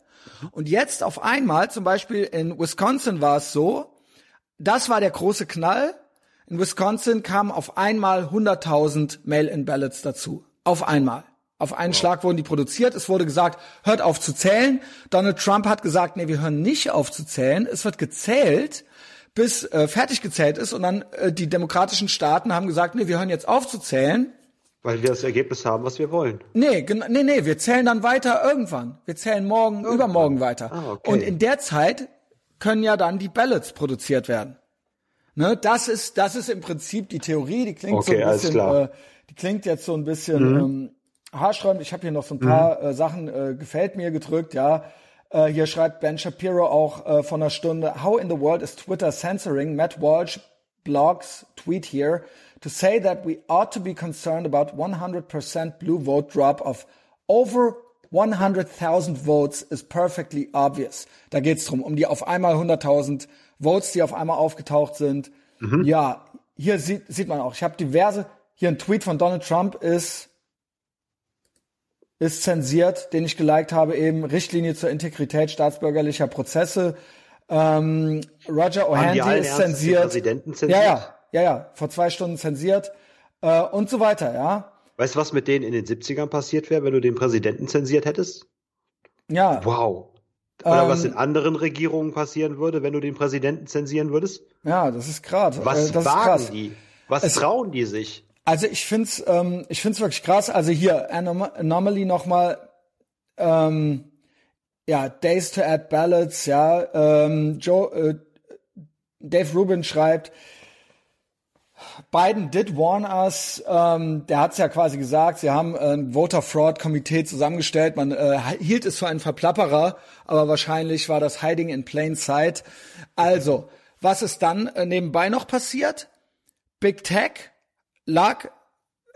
Und jetzt auf einmal, zum Beispiel in Wisconsin war es so, das war der große Knall. In Wisconsin kamen auf einmal 100.000 Mail-in-Ballots dazu. Auf einmal. Auf einen wow. Schlag wurden die produziert. Es wurde gesagt, hört auf zu zählen. Donald Trump hat gesagt, nee, wir hören nicht auf zu zählen. Es wird gezählt bis äh, fertig gezählt ist und dann äh, die demokratischen Staaten haben gesagt, nee, wir hören jetzt auf zu zählen. Weil wir das Ergebnis haben, was wir wollen. Nee, nee, nee, wir zählen dann weiter irgendwann. Wir zählen morgen, irgendwann. übermorgen weiter. Ah, okay. Und in der Zeit können ja dann die Ballots produziert werden. Ne, das ist, das ist im Prinzip die Theorie, die klingt okay, so ein bisschen, äh, die klingt jetzt so ein bisschen mhm. ähm, haarsträubend. Ich habe hier noch so ein paar mhm. äh, Sachen, äh, gefällt mir gedrückt, ja. Äh, hier schreibt Ben Shapiro auch äh, von einer Stunde, How in the world is Twitter censoring Matt Walsh blogs tweet here to say that we ought to be concerned about 100% blue vote drop of over 100.000 votes is perfectly obvious. Da geht's drum, um die auf einmal 100.000 Votes, die auf einmal aufgetaucht sind. Mhm. Ja, hier sieht, sieht man auch. Ich habe diverse, hier ein Tweet von Donald Trump ist ist zensiert, den ich geliked habe, eben Richtlinie zur Integrität staatsbürgerlicher Prozesse. Ähm, Roger O'Handy ist zensiert. zensiert. Ja, ja, ja, ja, vor zwei Stunden zensiert. äh, und so weiter, ja. Weißt du, was mit denen in den 70ern passiert wäre, wenn du den Präsidenten zensiert hättest? Ja. Wow. Oder ähm, was in anderen Regierungen passieren würde, wenn du den Präsidenten zensieren würdest? Ja, das ist gerade. Was äh, wagen die? Was es, trauen die sich? Also ich find's, ähm, ich find's wirklich krass. Also hier Anom Anomaly nochmal. Ähm, ja, Days to Add Ballots. Ja, ähm, Joe, äh, Dave Rubin schreibt. Biden did warn us. Ähm, der hat es ja quasi gesagt. Sie haben ein Voter Fraud Komitee zusammengestellt. Man äh, hielt es für einen Verplapperer, aber wahrscheinlich war das Hiding in Plain Sight. Also, was ist dann äh, nebenbei noch passiert? Big Tech lag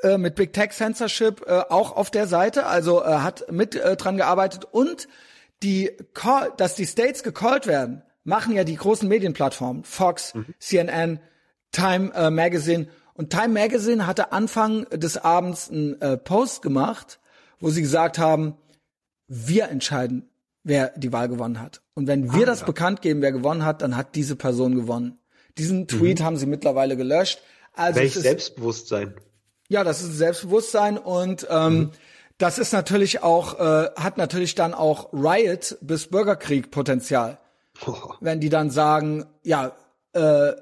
äh, mit Big Tech Censorship äh, auch auf der Seite, also äh, hat mit äh, dran gearbeitet und die Call, dass die States gecallt werden, machen ja die großen Medienplattformen Fox, mhm. CNN, Time äh, Magazine und Time Magazine hatte Anfang des Abends einen Post gemacht, wo sie gesagt haben, wir entscheiden, wer die Wahl gewonnen hat. Und wenn wir ah, das ja. bekannt geben, wer gewonnen hat, dann hat diese Person gewonnen. Diesen Tweet mhm. haben sie mittlerweile gelöscht. Also Welch ist, Selbstbewusstsein. Ja, das ist Selbstbewusstsein und ähm, mhm. das ist natürlich auch, äh, hat natürlich dann auch Riot bis Bürgerkrieg Potenzial. Oh. Wenn die dann sagen, ja, äh,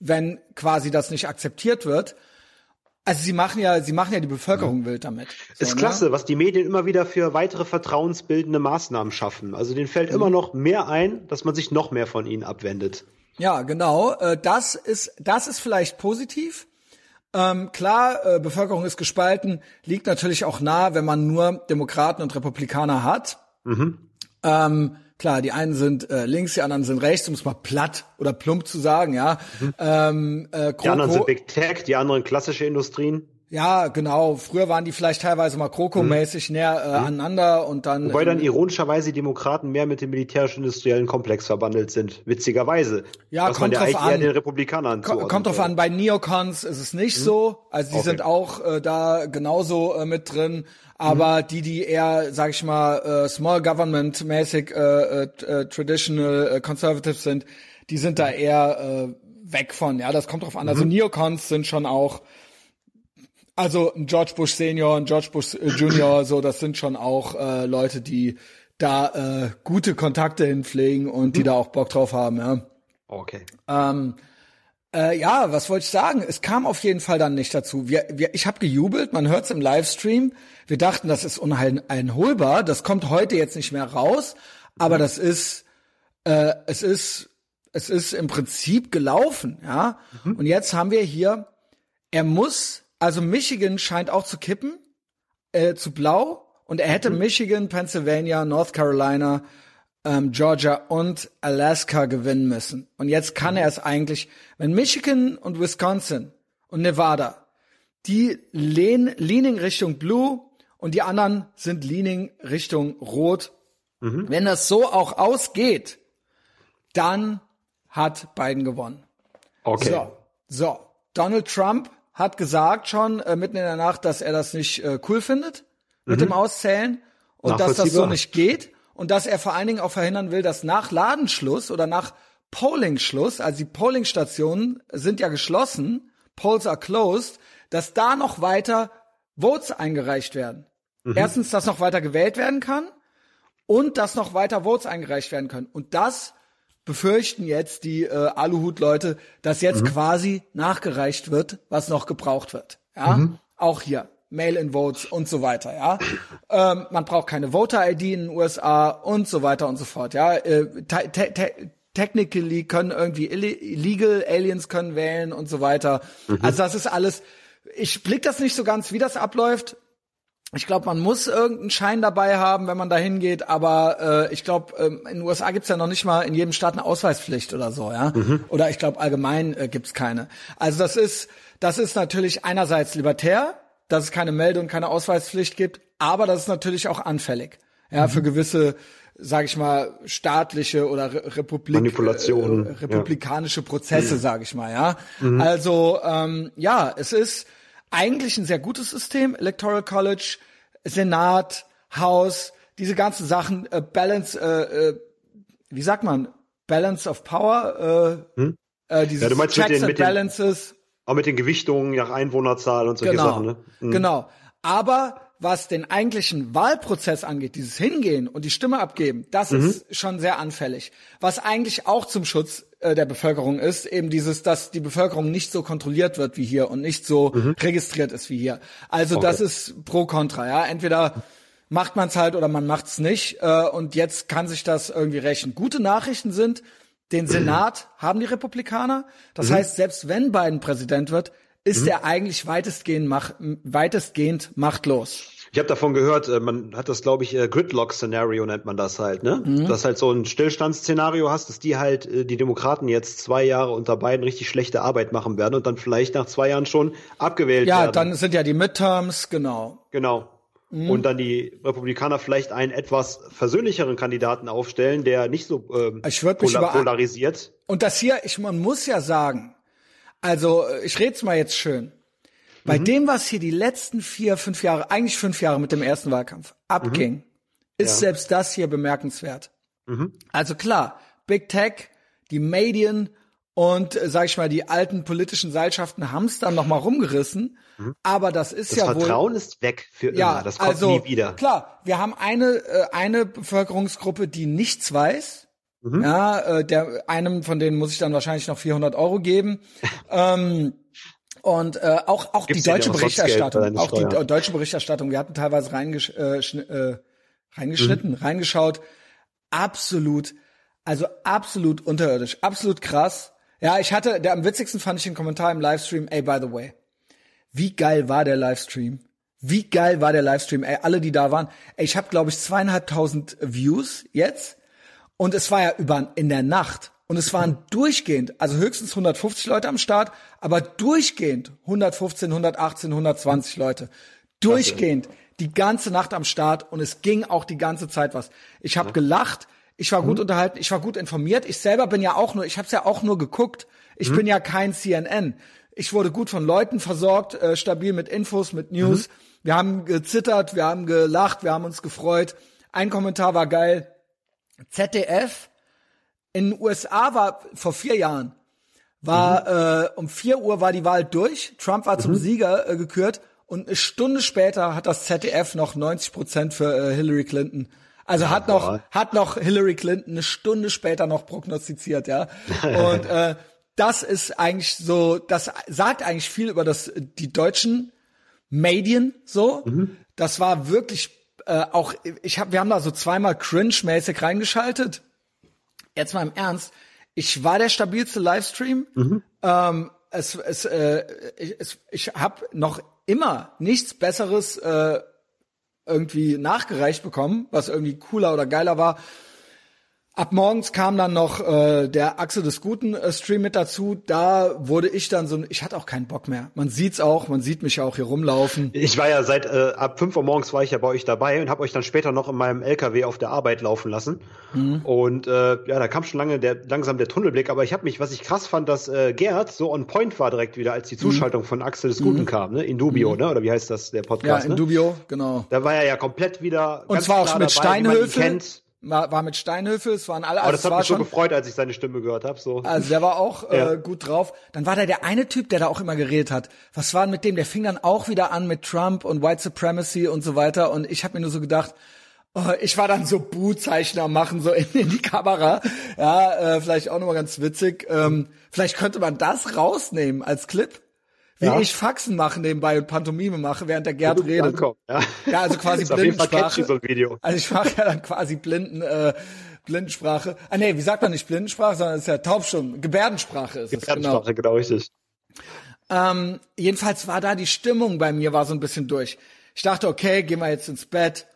wenn quasi das nicht akzeptiert wird. Also sie machen ja, sie machen ja die Bevölkerung mhm. wild damit. So, ist ne? klasse, ne? was die Medien immer wieder für weitere vertrauensbildende Maßnahmen schaffen. Also denen fällt mhm. immer noch mehr ein, dass man sich noch mehr von ihnen abwendet. Ja, genau. Äh, das ist, das ist vielleicht positiv. Ähm, klar, äh, Bevölkerung ist gespalten, liegt natürlich auch nah, wenn man nur Demokraten und Republikaner hat. Mhm. Ähm, klar, die einen sind äh, links, die anderen sind rechts, um es mal platt oder plump zu sagen, ja. Mhm. Ähm, äh, die anderen sind Big Tech, die anderen klassische Industrien. Ja, genau. Früher waren die vielleicht teilweise mal Kroko-mäßig mhm. näher äh, mhm. aneinander und dann. Wobei dann ironischerweise die Demokraten mehr mit dem militärisch-industriellen Komplex verbandelt sind. Witzigerweise. Ja, was kommt man ja drauf an. den Republikanern Ko Kommt drauf an. Bei Neocons ist es nicht mhm. so. Also die okay. sind auch äh, da genauso äh, mit drin. Aber mhm. die, die eher, sag ich mal, äh, Small Government mäßig äh, äh, Traditional äh, Conservatives sind, die sind da eher äh, weg von. Ja, das kommt drauf an. Also mhm. Neocons sind schon auch also ein George Bush Senior, ein George Bush äh, Junior, so das sind schon auch äh, Leute, die da äh, gute Kontakte hinpflegen und die mhm. da auch Bock drauf haben. Ja. Okay. Ähm, äh, ja, was wollte ich sagen? Es kam auf jeden Fall dann nicht dazu. Wir, wir, ich habe gejubelt, man hört's im Livestream. Wir dachten, das ist uneinholbar. Das kommt heute jetzt nicht mehr raus, aber mhm. das ist, äh, es ist, es ist im Prinzip gelaufen, ja. Mhm. Und jetzt haben wir hier, er muss also Michigan scheint auch zu kippen, äh, zu blau. Und er hätte mhm. Michigan, Pennsylvania, North Carolina, ähm, Georgia und Alaska gewinnen müssen. Und jetzt kann mhm. er es eigentlich, wenn Michigan und Wisconsin und Nevada, die lehnen leaning Richtung Blue und die anderen sind leaning Richtung Rot. Mhm. Wenn das so auch ausgeht, dann hat Biden gewonnen. Okay. So, so. Donald Trump hat gesagt schon äh, mitten in der Nacht, dass er das nicht äh, cool findet mit mhm. dem Auszählen und dass das so nicht geht und dass er vor allen Dingen auch verhindern will, dass nach Ladenschluss oder nach Polling-Schluss, also die Polling-Stationen sind ja geschlossen, Polls are closed, dass da noch weiter Votes eingereicht werden. Mhm. Erstens, dass noch weiter gewählt werden kann und dass noch weiter Votes eingereicht werden können. Und das befürchten jetzt die äh, Aluhut-Leute, dass jetzt mhm. quasi nachgereicht wird, was noch gebraucht wird. Ja, mhm. auch hier. Mail-in-Votes und so weiter, ja. ähm, man braucht keine Voter-ID in den USA und so weiter und so fort, ja. Äh, te te technically können irgendwie illegal Aliens können wählen und so weiter. Mhm. Also das ist alles, ich blick das nicht so ganz, wie das abläuft. Ich glaube, man muss irgendeinen Schein dabei haben, wenn man da hingeht, aber äh, ich glaube, ähm, in den USA gibt's ja noch nicht mal in jedem Staat eine Ausweispflicht oder so, ja. Mhm. Oder ich glaube, allgemein äh, gibt's keine. Also das ist, das ist natürlich einerseits libertär, dass es keine Meldung, keine Ausweispflicht gibt, aber das ist natürlich auch anfällig, ja, mhm. für gewisse, sage ich mal, staatliche oder Republik Manipulationen, äh, republikanische ja. Prozesse, mhm. sage ich mal, ja. Mhm. Also ähm, ja, es ist eigentlich ein sehr gutes System. Electoral College, Senat, Haus, diese ganzen Sachen, äh, Balance, äh, äh, wie sagt man, Balance of Power, äh, hm? äh, diese ja, Checks and Balances. Auch mit den Gewichtungen nach Einwohnerzahl und solche genau, Sachen. Ne? Mhm. Genau. Aber was den eigentlichen Wahlprozess angeht, dieses Hingehen und die Stimme abgeben, das mhm. ist schon sehr anfällig. Was eigentlich auch zum Schutz äh, der Bevölkerung ist, eben dieses, dass die Bevölkerung nicht so kontrolliert wird wie hier und nicht so mhm. registriert ist wie hier. Also okay. das ist pro kontra, ja. Entweder macht man es halt oder man macht es nicht. Äh, und jetzt kann sich das irgendwie rächen. Gute Nachrichten sind, den. Senat haben die Republikaner. Das mhm. heißt, selbst wenn Biden Präsident wird, ist mhm. er eigentlich weitestgehend, mach, weitestgehend machtlos. Ich habe davon gehört, äh, man hat das, glaube ich, äh, Gridlock-Szenario nennt man das halt, ne? Mhm. Dass halt so ein Stillstandsszenario hast, dass die halt, äh, die Demokraten jetzt zwei Jahre unter Biden richtig schlechte Arbeit machen werden und dann vielleicht nach zwei Jahren schon abgewählt ja, werden. Ja, dann sind ja die Midterms, genau. Genau. Mhm. Und dann die Republikaner vielleicht einen etwas versöhnlicheren Kandidaten aufstellen, der nicht so ähm, ich polar polarisiert. Und das hier, ich, man muss ja sagen, also ich rede mal jetzt schön. Bei mhm. dem, was hier die letzten vier, fünf Jahre, eigentlich fünf Jahre mit dem ersten Wahlkampf abging, mhm. ist ja. selbst das hier bemerkenswert. Mhm. Also klar, Big Tech, die Medien und, äh, sag ich mal, die alten politischen Seilschaften haben es dann noch mal rumgerissen. Mhm. Aber das ist das ja Vertrauen wohl. Vertrauen ist weg für immer. Ja, das kommt also, nie wieder. Klar, wir haben eine, äh, eine Bevölkerungsgruppe, die nichts weiß. Mhm. Ja, äh, der einem von denen muss ich dann wahrscheinlich noch 400 Euro geben. ähm, und äh, auch auch Gibt's die deutsche Berichterstattung, auch die äh, deutsche Berichterstattung. Wir hatten teilweise reingesch äh, äh, reingeschnitten, mhm. reingeschaut. Absolut, also absolut unterirdisch, absolut krass. Ja, ich hatte, der am witzigsten fand ich den Kommentar im Livestream. Ey, by the way, wie geil war der Livestream? Wie geil war der Livestream? Ey, alle, die da waren. Ey, ich habe glaube ich zweieinhalbtausend Views jetzt und es war ja über in der Nacht. Und es waren durchgehend, also höchstens 150 Leute am Start, aber durchgehend 115, 118, 120 Leute. Durchgehend die ganze Nacht am Start und es ging auch die ganze Zeit was. Ich habe gelacht, ich war gut mhm. unterhalten, ich war gut informiert. Ich selber bin ja auch nur, ich habe es ja auch nur geguckt. Ich mhm. bin ja kein CNN. Ich wurde gut von Leuten versorgt, äh, stabil mit Infos, mit News. Mhm. Wir haben gezittert, wir haben gelacht, wir haben uns gefreut. Ein Kommentar war geil. ZDF in den USA war vor vier Jahren, war mhm. äh, um vier Uhr war die Wahl durch. Trump war zum mhm. Sieger äh, gekürt und eine Stunde später hat das ZDF noch 90 Prozent für äh, Hillary Clinton. Also ja, hat noch hat noch Hillary Clinton eine Stunde später noch prognostiziert, ja. Und äh, das ist eigentlich so, das sagt eigentlich viel über das die deutschen Medien so. Mhm. Das war wirklich äh, auch ich habe wir haben da so zweimal cringe-mäßig reingeschaltet jetzt mal im Ernst, ich war der stabilste Livestream. Mhm. Ähm, es, es, äh, ich, es, ich habe noch immer nichts Besseres äh, irgendwie nachgereicht bekommen, was irgendwie cooler oder geiler war. Ab morgens kam dann noch äh, der Achse des Guten äh, Stream mit dazu. Da wurde ich dann so, ich hatte auch keinen Bock mehr. Man sieht's auch, man sieht mich auch hier rumlaufen. Ich war ja seit äh, ab fünf Uhr morgens war ich ja bei euch dabei und habe euch dann später noch in meinem LKW auf der Arbeit laufen lassen. Mhm. Und äh, ja, da kam schon lange der langsam der Tunnelblick. Aber ich habe mich, was ich krass fand, dass äh, Gerd so on Point war direkt wieder, als die mhm. Zuschaltung mhm. von Achse des Guten mhm. kam, ne? In Dubio, mhm. ne? Oder wie heißt das der Podcast? Ja, in ne? Dubio, genau. Da war er ja komplett wieder. Und zwar auch mit Steinhöfe war, war mit Steinhöfe, es waren alle. Aber das hat mich schon gefreut, als ich seine Stimme gehört habe. So. Also der war auch ja. äh, gut drauf. Dann war da der eine Typ, der da auch immer geredet hat. Was war denn mit dem? Der fing dann auch wieder an mit Trump und White Supremacy und so weiter. Und ich habe mir nur so gedacht, oh, ich war dann so Buhzeichner machen, so in, in die Kamera. Ja, äh, vielleicht auch nochmal ganz witzig. Ähm, vielleicht könnte man das rausnehmen als Clip wie ja. ich Faxen mache nebenbei und Pantomime mache, während der Gerd redet. Ja. ja, also quasi Blindensprache. So also ich mache ja dann quasi Blinden, äh, Blindensprache. Ah nee, wie sagt man nicht Blindensprache, sondern es ist ja Taubstumm. Gebärdensprache ist Gebärdensprache, es, genau. genau richtig. Ähm, jedenfalls war da die Stimmung bei mir war so ein bisschen durch. Ich dachte, okay, gehen wir jetzt ins Bett.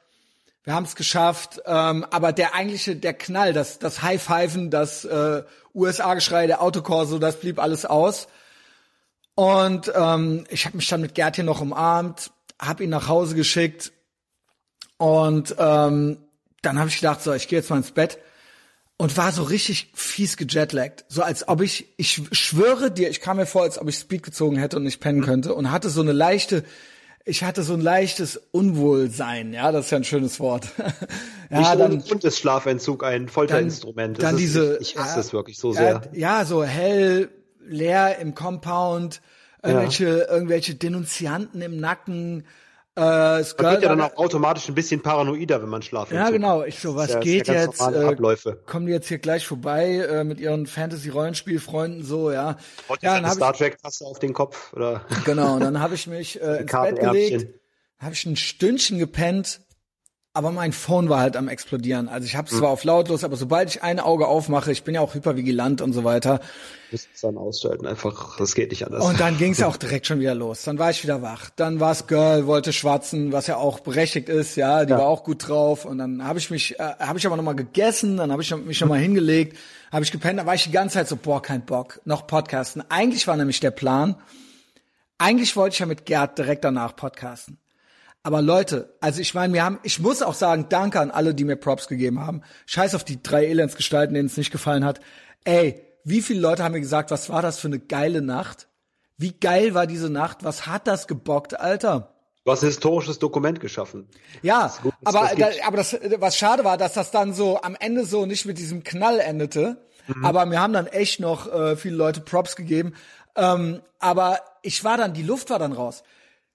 Wir haben es geschafft, ähm, aber der eigentliche, der Knall, das, das High-Pfeifen, das äh, USA-Geschrei, der Autokorso, das blieb alles aus. Und ähm, ich habe mich dann mit Gerd hier noch umarmt, habe ihn nach Hause geschickt und ähm, dann habe ich gedacht, so, ich gehe jetzt mal ins Bett und war so richtig fies gejetlaggt. So als ob ich, ich schwöre dir, ich kam mir vor, als ob ich Speed gezogen hätte und nicht pennen könnte und hatte so eine leichte, ich hatte so ein leichtes Unwohlsein, ja, das ist ja ein schönes Wort. ja, nicht dann, und ist Schlafentzug ein Folterinstrument. Dann, dann ist, diese, ich, ich hasse es wirklich so sehr. Ja, ja, so hell, leer im Compound, irgendwelche, ja. irgendwelche Denunzianten im Nacken. Äh, das man wird ja dann auch automatisch ein bisschen paranoider, wenn man schlafen Ja, genau. Ich so, was ja, geht ja jetzt? Äh. Kommen die jetzt hier gleich vorbei äh, mit ihren Fantasy-Rollenspielfreunden so, ja. Und ja, dann Star Trek-Tasse auf den Kopf, oder? Genau, und dann habe ich mich äh, ins Bett gelegt, habe ich ein Stündchen gepennt aber mein Phone war halt am explodieren. Also ich habe es mhm. zwar auf lautlos, aber sobald ich ein Auge aufmache, ich bin ja auch hypervigilant und so weiter. Müssen es dann ausschalten, einfach, das geht nicht anders. Und dann ging es auch direkt schon wieder los. Dann war ich wieder wach. Dann war es Girl, wollte schwatzen, was ja auch berechtigt ist, ja, die ja. war auch gut drauf. Und dann habe ich mich, äh, habe ich aber nochmal gegessen, dann habe ich mich nochmal hingelegt, habe ich gepennt, da war ich die ganze Zeit so, boah, kein Bock, noch podcasten. Eigentlich war nämlich der Plan, eigentlich wollte ich ja mit Gerd direkt danach podcasten. Aber Leute, also ich meine, wir haben, ich muss auch sagen, danke an alle, die mir Props gegeben haben. Scheiß auf die drei Elendsgestalten, denen es nicht gefallen hat. Ey, wie viele Leute haben mir gesagt, was war das für eine geile Nacht? Wie geil war diese Nacht? Was hat das gebockt, Alter? Du hast ein historisches Dokument geschaffen. Ja, das gut, aber, da, aber das, was schade war, dass das dann so am Ende so nicht mit diesem Knall endete. Mhm. Aber mir haben dann echt noch äh, viele Leute Props gegeben. Ähm, aber ich war dann, die Luft war dann raus.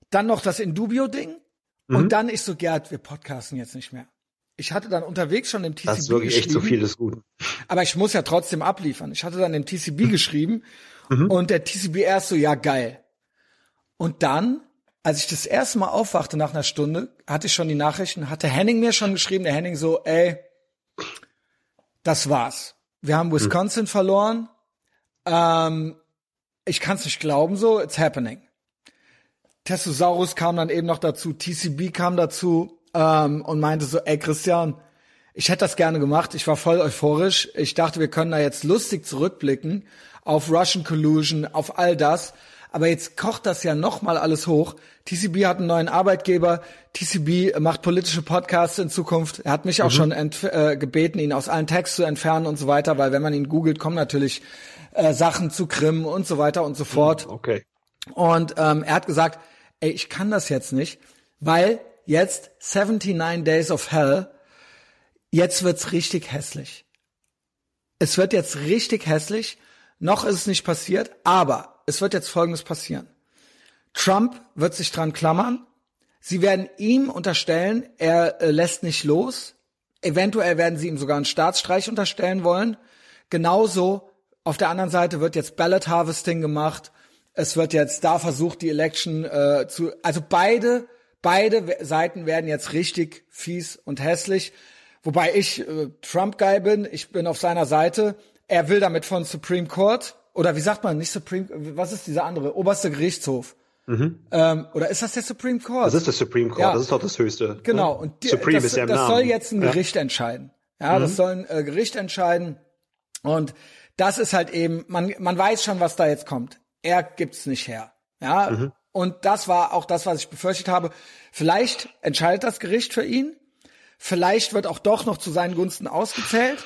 Dann noch das Indubio-Ding. Mhm. Und dann ich so, Gerd, wir podcasten jetzt nicht mehr. Ich hatte dann unterwegs schon im TCB Das ist wirklich echt zu viel des Guten. Aber ich muss ja trotzdem abliefern. Ich hatte dann im TCB mhm. geschrieben mhm. und der TCB erst so, ja geil. Und dann, als ich das erste Mal aufwachte nach einer Stunde, hatte ich schon die Nachrichten, hatte Henning mir schon geschrieben, der Henning so, ey, das war's. Wir haben Wisconsin mhm. verloren. Ähm, ich kann's nicht glauben so, it's happening. Testosaurus kam dann eben noch dazu, TCB kam dazu ähm, und meinte so, ey Christian, ich hätte das gerne gemacht, ich war voll euphorisch. Ich dachte, wir können da jetzt lustig zurückblicken auf Russian Collusion, auf all das. Aber jetzt kocht das ja noch mal alles hoch. TCB hat einen neuen Arbeitgeber. TCB macht politische Podcasts in Zukunft. Er hat mich mhm. auch schon äh, gebeten, ihn aus allen Tags zu entfernen und so weiter, weil wenn man ihn googelt, kommen natürlich äh, Sachen zu Krim und so weiter und so fort. Okay. Und ähm, er hat gesagt, ey, ich kann das jetzt nicht, weil jetzt 79 Days of Hell, jetzt wird's richtig hässlich. Es wird jetzt richtig hässlich. Noch ist es nicht passiert, aber es wird jetzt Folgendes passieren. Trump wird sich dran klammern. Sie werden ihm unterstellen, er äh, lässt nicht los. Eventuell werden sie ihm sogar einen Staatsstreich unterstellen wollen. Genauso auf der anderen Seite wird jetzt Ballot Harvesting gemacht es wird jetzt da versucht, die Election äh, zu, also beide, beide Seiten werden jetzt richtig fies und hässlich. Wobei ich äh, Trump-Guy bin, ich bin auf seiner Seite. Er will damit von Supreme Court oder wie sagt man, nicht Supreme, was ist dieser andere, oberste Gerichtshof? Mhm. Ähm, oder ist das der Supreme Court? Das ist der Supreme Court, ja. das ist doch das Höchste. Ne? Genau, und die, Supreme das, ist ja im das Namen. soll jetzt ein Gericht ja. entscheiden. Ja, mhm. das soll ein äh, Gericht entscheiden. Und das ist halt eben, man, man weiß schon, was da jetzt kommt er gibt's nicht her. Ja, mhm. und das war auch das, was ich befürchtet habe. Vielleicht entscheidet das Gericht für ihn. Vielleicht wird auch doch noch zu seinen Gunsten ausgezählt.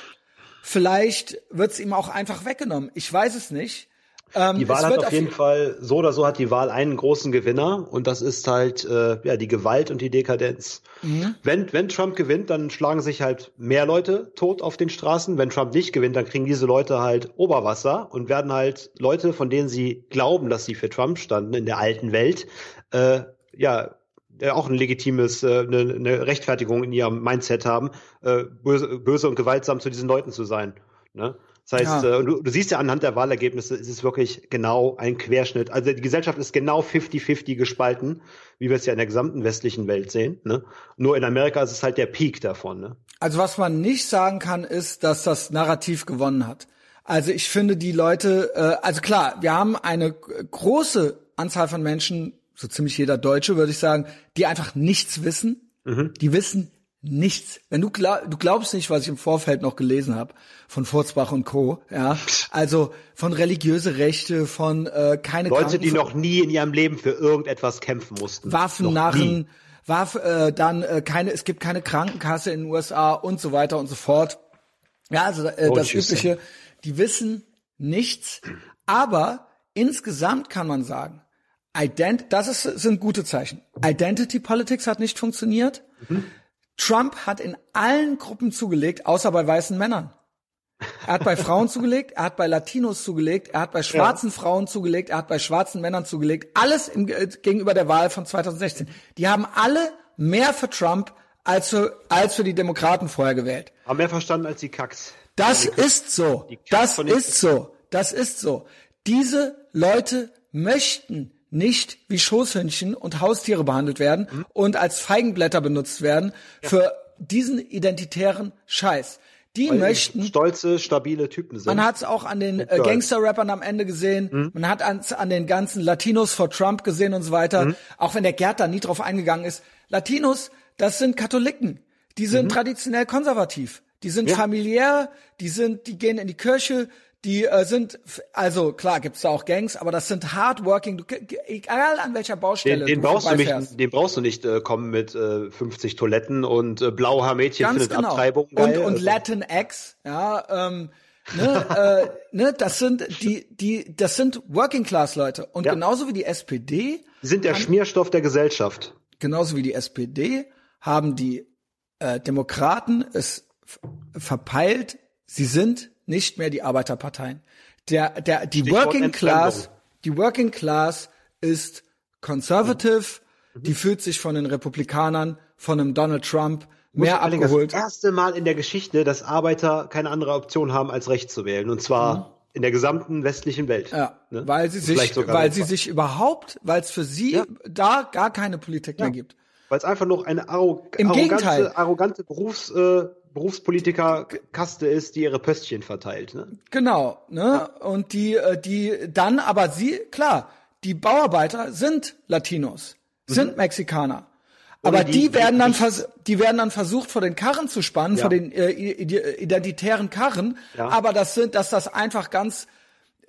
Vielleicht wird's ihm auch einfach weggenommen. Ich weiß es nicht. Ähm, die Wahl hat auf jeden Fall, so oder so hat die Wahl einen großen Gewinner und das ist halt äh, ja die Gewalt und die Dekadenz. Mhm. Wenn, wenn Trump gewinnt, dann schlagen sich halt mehr Leute tot auf den Straßen. Wenn Trump nicht gewinnt, dann kriegen diese Leute halt Oberwasser und werden halt Leute, von denen sie glauben, dass sie für Trump standen in der alten Welt, äh, ja, auch ein legitimes, äh, eine, eine Rechtfertigung in ihrem Mindset haben, äh, böse, böse und gewaltsam zu diesen Leuten zu sein. Ne? Das heißt, ja. äh, du, du, siehst ja anhand der Wahlergebnisse, es ist wirklich genau ein Querschnitt. Also die Gesellschaft ist genau 50-50 gespalten, wie wir es ja in der gesamten westlichen Welt sehen. Ne? Nur in Amerika ist es halt der Peak davon. Ne? Also was man nicht sagen kann, ist, dass das Narrativ gewonnen hat. Also ich finde die Leute, äh, also klar, wir haben eine große Anzahl von Menschen, so ziemlich jeder Deutsche würde ich sagen, die einfach nichts wissen. Mhm. Die wissen nichts. Wenn du glaub, du glaubst nicht, was ich im Vorfeld noch gelesen habe von Furzbach und Co. Ja, also von religiöse Rechte, von äh, keine Leute, die noch nie in ihrem Leben für irgendetwas kämpfen mussten. Waffennarren, Waff, äh, dann äh, keine, es gibt keine Krankenkasse in den USA und so weiter und so fort. Ja, also äh, oh, das übliche. Die wissen nichts, aber insgesamt kann man sagen, Ident das ist, sind gute Zeichen. Identity Politics hat nicht funktioniert. Mhm. Trump hat in allen Gruppen zugelegt, außer bei weißen Männern. Er hat bei Frauen zugelegt, er hat bei Latinos zugelegt, er hat bei schwarzen ja. Frauen zugelegt, er hat bei schwarzen Männern zugelegt. Alles im, äh, gegenüber der Wahl von 2016. Die haben alle mehr für Trump als für, als für die Demokraten vorher gewählt. Haben mehr verstanden als die Kacks. Das ist so. Das ist so. Das ist so. Diese Leute möchten nicht wie Schoßhündchen und Haustiere behandelt werden mhm. und als Feigenblätter benutzt werden ja. für diesen identitären Scheiß. Die Weil möchten stolze, stabile Typen sind. Man hat es auch an den äh, Gangster-Rappern am Ende gesehen. Mhm. Man hat es an den ganzen Latinos vor Trump gesehen und so weiter. Mhm. Auch wenn der Gerd da nie drauf eingegangen ist. Latinos, das sind Katholiken. Die sind mhm. traditionell konservativ. Die sind ja. familiär. Die sind, die gehen in die Kirche die äh, sind, also klar gibt's da auch Gangs, aber das sind hardworking, du, egal an welcher Baustelle. Den, den brauchst du nicht, den brauchst du nicht äh, kommen mit äh, 50 Toiletten und äh, blauhaar-Mädchen findet genau. Abtreibung geil. Und, und also. Latin X, ja, ähm, ne, äh, ne, das sind die, die, das sind Working Class Leute und ja. genauso wie die SPD. Die sind der haben, Schmierstoff der Gesellschaft. Genauso wie die SPD haben die äh, Demokraten es verpeilt, sie sind nicht mehr die Arbeiterparteien. Der, der, die Stichwort Working Class, die Working Class ist conservative, mhm. die fühlt sich von den Republikanern, von einem Donald Trump mehr abgeholt. Das erste Mal in der Geschichte, dass Arbeiter keine andere Option haben, als Recht zu wählen. Und zwar mhm. in der gesamten westlichen Welt. Ja, ne? weil sie sich, weil sie sich überhaupt, weil es für sie ja. da gar keine Politik ja. mehr gibt. Weil es einfach noch eine arrog Im arrogante, Gegenteil. arrogante Berufs, äh, Berufspolitiker-Kaste ist, die ihre Pöstchen verteilt. Ne? Genau, ne? Und die, äh, die dann, aber sie, klar, die Bauarbeiter sind Latinos, sind mhm. Mexikaner. Aber die, die, werden dann vers die werden dann versucht vor den Karren zu spannen, ja. vor den äh, identitären Karren. Ja. Aber das sind, dass das einfach ganz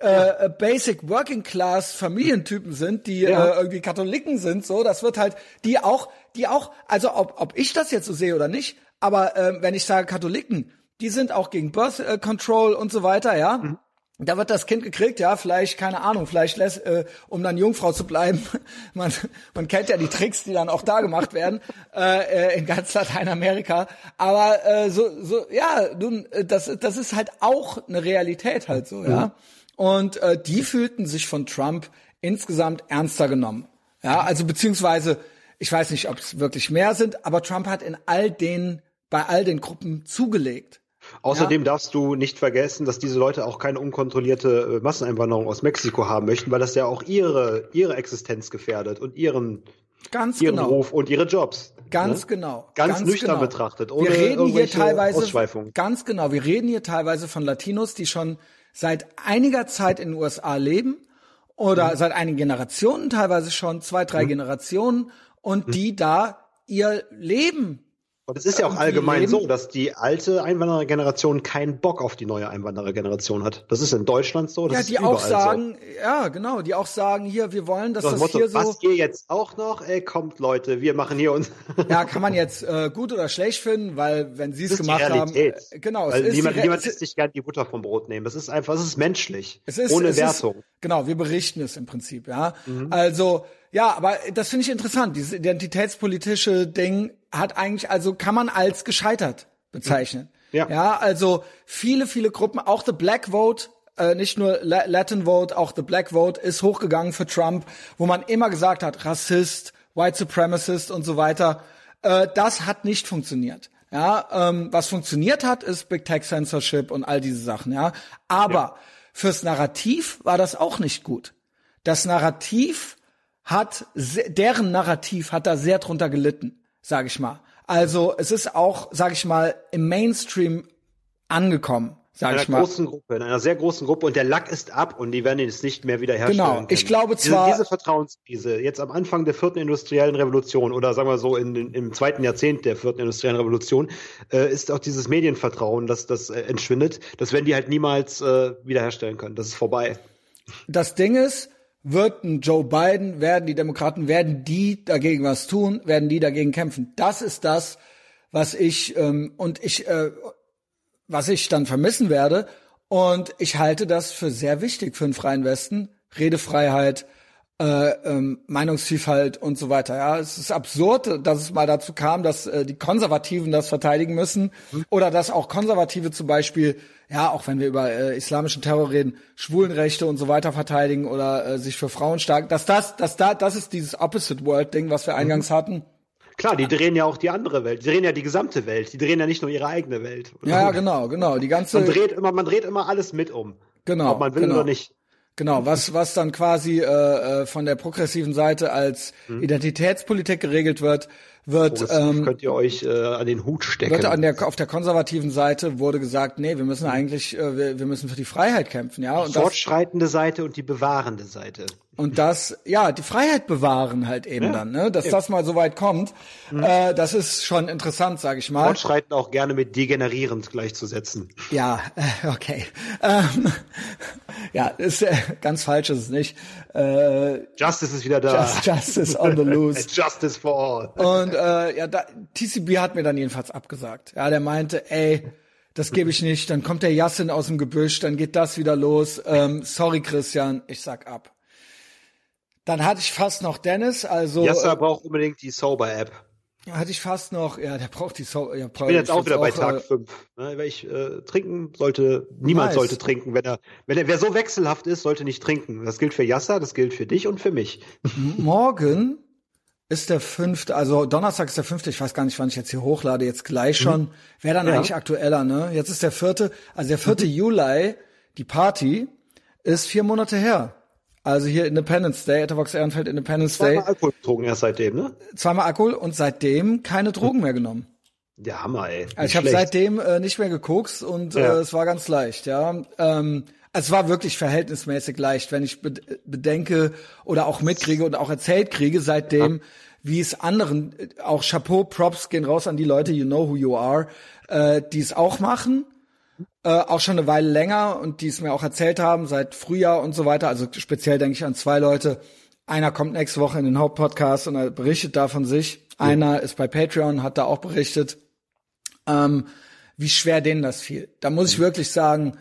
äh, ja. Basic Working Class Familientypen sind, die ja. äh, irgendwie Katholiken sind. So, das wird halt die auch, die auch. Also ob ob ich das jetzt so sehe oder nicht, aber äh, wenn ich sage Katholiken, die sind auch gegen Birth äh, Control und so weiter, ja. Mhm. Da wird das Kind gekriegt, ja, vielleicht, keine Ahnung, vielleicht lässt, äh, um dann Jungfrau zu bleiben. man, man kennt ja die Tricks, die dann auch da gemacht werden, äh, äh in ganz Lateinamerika. Aber äh, so, so, ja, nun, äh, das, das ist halt auch eine Realität halt so, ja. Mhm. Und äh, die fühlten sich von Trump insgesamt ernster genommen. Ja, also beziehungsweise, ich weiß nicht, ob es wirklich mehr sind, aber Trump hat in all den bei all den Gruppen zugelegt. Außerdem ja. darfst du nicht vergessen, dass diese Leute auch keine unkontrollierte äh, Masseneinwanderung aus Mexiko haben möchten, weil das ja auch ihre, ihre Existenz gefährdet und ihren, Ganz ihren genau. Ruf und ihre Jobs. Ganz ne? genau. Ganz, ganz nüchtern genau. betrachtet. Ohne wir reden hier teilweise, ganz genau, wir reden hier teilweise von Latinos, die schon seit einiger Zeit in den USA leben oder mhm. seit einigen Generationen teilweise schon, zwei, drei mhm. Generationen und mhm. die da ihr Leben und es ist ja auch allgemein so, dass die alte Einwanderergeneration keinen Bock auf die neue Einwanderergeneration hat. Das ist in Deutschland so. Das ja, die auch sagen, so. ja, genau, die auch sagen, hier, wir wollen, dass das, das Motto, hier so. Was ihr jetzt auch noch? Ey, kommt Leute, wir machen hier uns. ja, kann man jetzt äh, gut oder schlecht finden, weil wenn sie es gemacht haben, äh, genau, weil es ist niemand, niemand lässt sich gerne die Butter vom Brot nehmen. Das ist einfach, es ist menschlich, es ist, ohne es Wertung. Ist, genau, wir berichten es im Prinzip, ja. Mhm. Also ja, aber das finde ich interessant. Dieses identitätspolitische Ding hat eigentlich, also kann man als gescheitert bezeichnen. Ja. Ja, also viele, viele Gruppen, auch The Black Vote, äh, nicht nur Latin Vote, auch The Black Vote ist hochgegangen für Trump, wo man immer gesagt hat, Rassist, White Supremacist und so weiter. Äh, das hat nicht funktioniert. Ja, ähm, was funktioniert hat, ist Big Tech Censorship und all diese Sachen. Ja, aber ja. fürs Narrativ war das auch nicht gut. Das Narrativ hat, deren Narrativ hat da sehr drunter gelitten, sage ich mal. Also es ist auch, sage ich mal, im Mainstream angekommen, ich mal. In einer großen Gruppe, in einer sehr großen Gruppe und der Lack ist ab und die werden es nicht mehr wiederherstellen. Genau, können. ich glaube zwar diese, diese Vertrauenskrise jetzt am Anfang der vierten industriellen Revolution oder sagen wir so in, in, im zweiten Jahrzehnt der vierten industriellen Revolution äh, ist auch dieses Medienvertrauen, dass das äh, entschwindet. Das werden die halt niemals äh, wiederherstellen können. Das ist vorbei. Das Ding ist, wird ein Joe Biden, werden die Demokraten, werden die dagegen was tun, werden die dagegen kämpfen. Das ist das, was ich ähm, und ich, äh, was ich dann vermissen werde. Und ich halte das für sehr wichtig für den freien Westen. Redefreiheit, äh, ähm, Meinungsvielfalt und so weiter. Ja, es ist absurd, dass es mal dazu kam, dass äh, die Konservativen das verteidigen müssen mhm. oder dass auch Konservative zum Beispiel, ja, auch wenn wir über äh, islamischen Terror reden, Schwulenrechte und so weiter verteidigen oder äh, sich für Frauen stark, dass das, dass da, das ist dieses Opposite World Ding, was wir eingangs mhm. hatten. Klar, die drehen ja auch die andere Welt. Die drehen ja die gesamte Welt. Die drehen ja nicht nur ihre eigene Welt. Ja, genau, genau. Die ganze. Man dreht immer, man dreht immer alles mit um. Genau. Ob man will genau. oder nicht. Genau, was, was dann quasi äh, äh, von der progressiven Seite als hm. Identitätspolitik geregelt wird, wird ähm, könnt ihr euch äh, an den Hut stecken. Wird an der auf der konservativen Seite wurde gesagt, nee, wir müssen eigentlich äh, wir, wir müssen für die Freiheit kämpfen, ja. Und die fortschreitende das, Seite und die bewahrende Seite. Und das, ja, die Freiheit bewahren halt eben ja, dann, ne? Dass eben. das mal so weit kommt, mhm. äh, das ist schon interessant, sag ich mal. Fortschreiten auch gerne mit degenerierend gleichzusetzen. Ja, okay. Ähm, ja, ist äh, ganz falsch ist es nicht. Äh, Justice ist wieder da. Just, justice on the loose. justice for all. Und äh, ja, da, TCB hat mir dann jedenfalls abgesagt. Ja, der meinte, ey, das gebe ich nicht. Dann kommt der Yassin aus dem Gebüsch, dann geht das wieder los. Ähm, sorry, Christian, ich sag ab. Dann hatte ich fast noch Dennis, also. Yasser äh, braucht unbedingt die Sober-App. Hatte ich fast noch, ja, der braucht die Sober. Ja, ich bin jetzt auch wieder bei Tag 5. Äh, ne, weil ich äh, trinken sollte, niemand nice. sollte trinken. Wenn er, wenn er, wer so wechselhaft ist, sollte nicht trinken. Das gilt für Yasser, das gilt für dich und für mich. Morgen ist der fünfte, also Donnerstag ist der fünfte, ich weiß gar nicht, wann ich jetzt hier hochlade, jetzt gleich schon. Mhm. Wäre dann ja. eigentlich aktueller, ne? Jetzt ist der vierte, also der vierte mhm. Juli, die Party, ist vier Monate her. Also hier Independence Day, Etavox Ehrenfeld Independence Day. Zweimal Alkohol getrunken erst seitdem, ne? Zweimal Alkohol und seitdem keine Drogen mehr genommen. Der Hammer, ey. Also ich habe seitdem äh, nicht mehr gekokst und ja. äh, es war ganz leicht, ja. Ähm, es war wirklich verhältnismäßig leicht, wenn ich bedenke oder auch mitkriege und auch erzählt kriege seitdem, ja. wie es anderen, äh, auch Chapeau, Props gehen raus an die Leute, you know who you are, äh, die es auch machen äh, auch schon eine Weile länger und die es mir auch erzählt haben, seit Frühjahr und so weiter. Also speziell denke ich an zwei Leute. Einer kommt nächste Woche in den Hauptpodcast und er berichtet da von sich. Ja. Einer ist bei Patreon, hat da auch berichtet, ähm, wie schwer denen das fiel. Da muss ich wirklich sagen,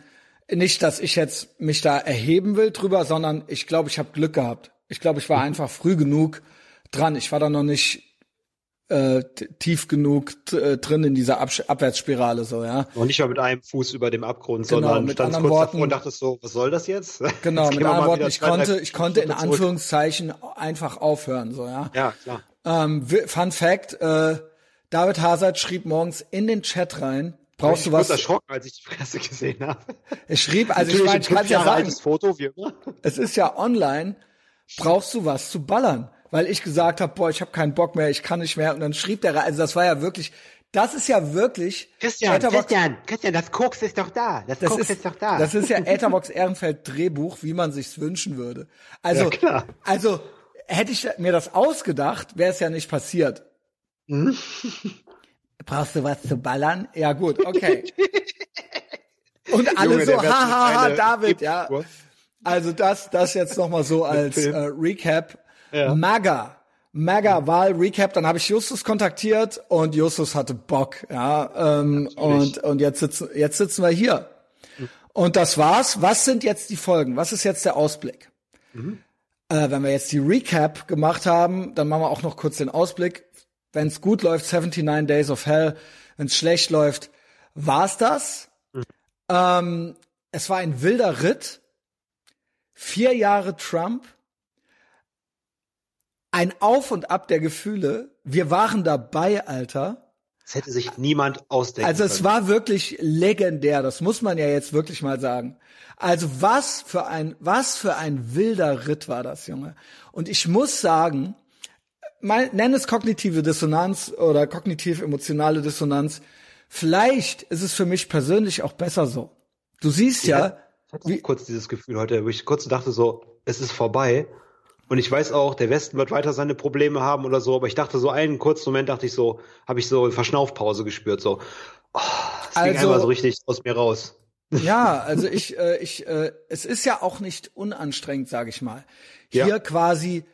nicht, dass ich jetzt mich da erheben will drüber, sondern ich glaube, ich habe Glück gehabt. Ich glaube, ich war mhm. einfach früh genug dran. Ich war da noch nicht äh, tief genug äh, drin in dieser Ab Abwärtsspirale so, ja. Und nicht mal mit einem Fuß über dem Abgrund, genau, sondern mit kurz Worten, und dachtest so, was soll das jetzt? Genau, jetzt mit anderen Worten, ich konnte, ich konnte in Anführungszeichen einfach aufhören, so, ja. Ja, klar. Ähm, Fun Fact, äh, David Hazard schrieb morgens in den Chat rein, brauchst ich du was? Ich erschrocken, als ich die Fresse gesehen habe. Er schrieb, also ich, meine, ich kann ja sagen, Foto, wie immer. es ist ja online, brauchst du was zu ballern? Weil ich gesagt habe, boah, ich habe keinen Bock mehr, ich kann nicht mehr. Und dann schrieb der, also das war ja wirklich, das ist ja wirklich. Christian, Etherbox, Christian, Christian, das Koks ist doch da. Das, das Koks ist, ist, doch da. Das ist ja Etherbox Ehrenfeld Drehbuch, wie man sich's wünschen würde. Also, ja, also hätte ich mir das ausgedacht, wäre es ja nicht passiert. Hm? Brauchst du was zu ballern? Ja gut, okay. Und alle Junge, so, haha, David, ja. Also das, das jetzt noch mal so als äh, Recap. Ja. MAGA. MAGA-Wahl-Recap, dann habe ich Justus kontaktiert und Justus hatte Bock, ja, ähm, und, und jetzt sitzen, jetzt sitzen wir hier. Mhm. Und das war's. Was sind jetzt die Folgen? Was ist jetzt der Ausblick? Mhm. Äh, wenn wir jetzt die Recap gemacht haben, dann machen wir auch noch kurz den Ausblick. Wenn es gut läuft, 79 Days of Hell. Wenn es schlecht läuft, war's das. Mhm. Ähm, es war ein wilder Ritt. Vier Jahre Trump ein Auf und Ab der Gefühle. Wir waren dabei, Alter. Das hätte sich niemand ausdenken Also es können. war wirklich legendär, das muss man ja jetzt wirklich mal sagen. Also was für ein, was für ein wilder Ritt war das, Junge. Und ich muss sagen, mal, nenn es kognitive Dissonanz oder kognitiv-emotionale Dissonanz. Vielleicht ist es für mich persönlich auch besser so. Du siehst ja, ja ich hatte wie, kurz dieses Gefühl heute, wo ich kurz dachte so, es ist vorbei. Und ich weiß auch, der Westen wird weiter seine Probleme haben oder so, aber ich dachte so einen kurzen Moment dachte ich so, habe ich so Verschnaufpause gespürt, so. Oh, es also, ging einmal so richtig aus mir raus. Ja, also ich, äh, ich, äh, es ist ja auch nicht unanstrengend, sage ich mal. Hier ja. quasi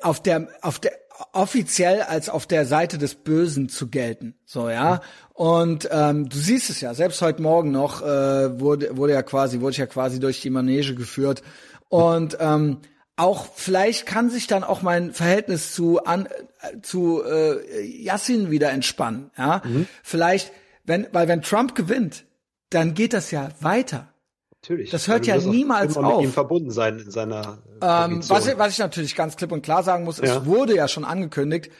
auf der, auf der offiziell als auf der Seite des Bösen zu gelten, so ja. Und ähm, du siehst es ja, selbst heute Morgen noch äh, wurde wurde ja quasi wurde ich ja quasi durch die Manege geführt und ähm, auch vielleicht kann sich dann auch mein Verhältnis zu an zu äh, Yassin wieder entspannen. Ja, mhm. vielleicht wenn weil wenn Trump gewinnt, dann geht das ja weiter. Natürlich. Das hört ja niemals auf. Mit ihm verbunden sein in seiner. Ähm, was, ich, was ich natürlich ganz klipp und klar sagen muss, ja. es wurde ja schon angekündigt,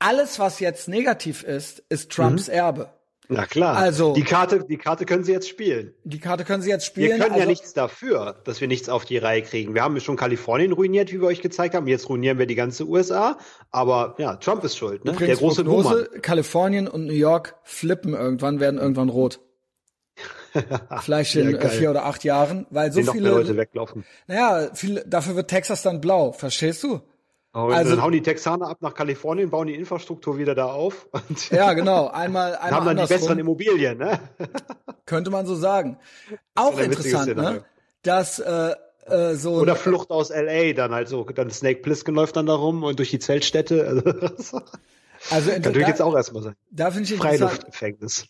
alles was jetzt negativ ist, ist Trumps mhm. Erbe. Na klar. Also die Karte, die Karte können Sie jetzt spielen. Die Karte können Sie jetzt spielen. Wir können also, ja nichts dafür, dass wir nichts auf die Reihe kriegen. Wir haben schon Kalifornien ruiniert, wie wir euch gezeigt haben. Jetzt ruinieren wir die ganze USA. Aber ja, Trump ist schuld. Ne? Der große Prognose, Kalifornien und New York flippen irgendwann, werden irgendwann rot. Vielleicht in ja, vier oder acht Jahren, weil so viele Leute weglaufen. Naja, viel, dafür wird Texas dann blau. Verstehst du? Oh, also dann hauen die Texaner ab nach Kalifornien, bauen die Infrastruktur wieder da auf. ja, genau. Einmal, einmal haben dann die besseren Immobilien, ne? Könnte man so sagen. Auch interessant, ne? Dass äh, äh, so oder Flucht aus LA dann halt so, dann Snake Plissken läuft dann da rum und durch die Zeltstädte. Also, also kann natürlich jetzt auch erstmal sein. Da finde ich Freiluftgefängnis.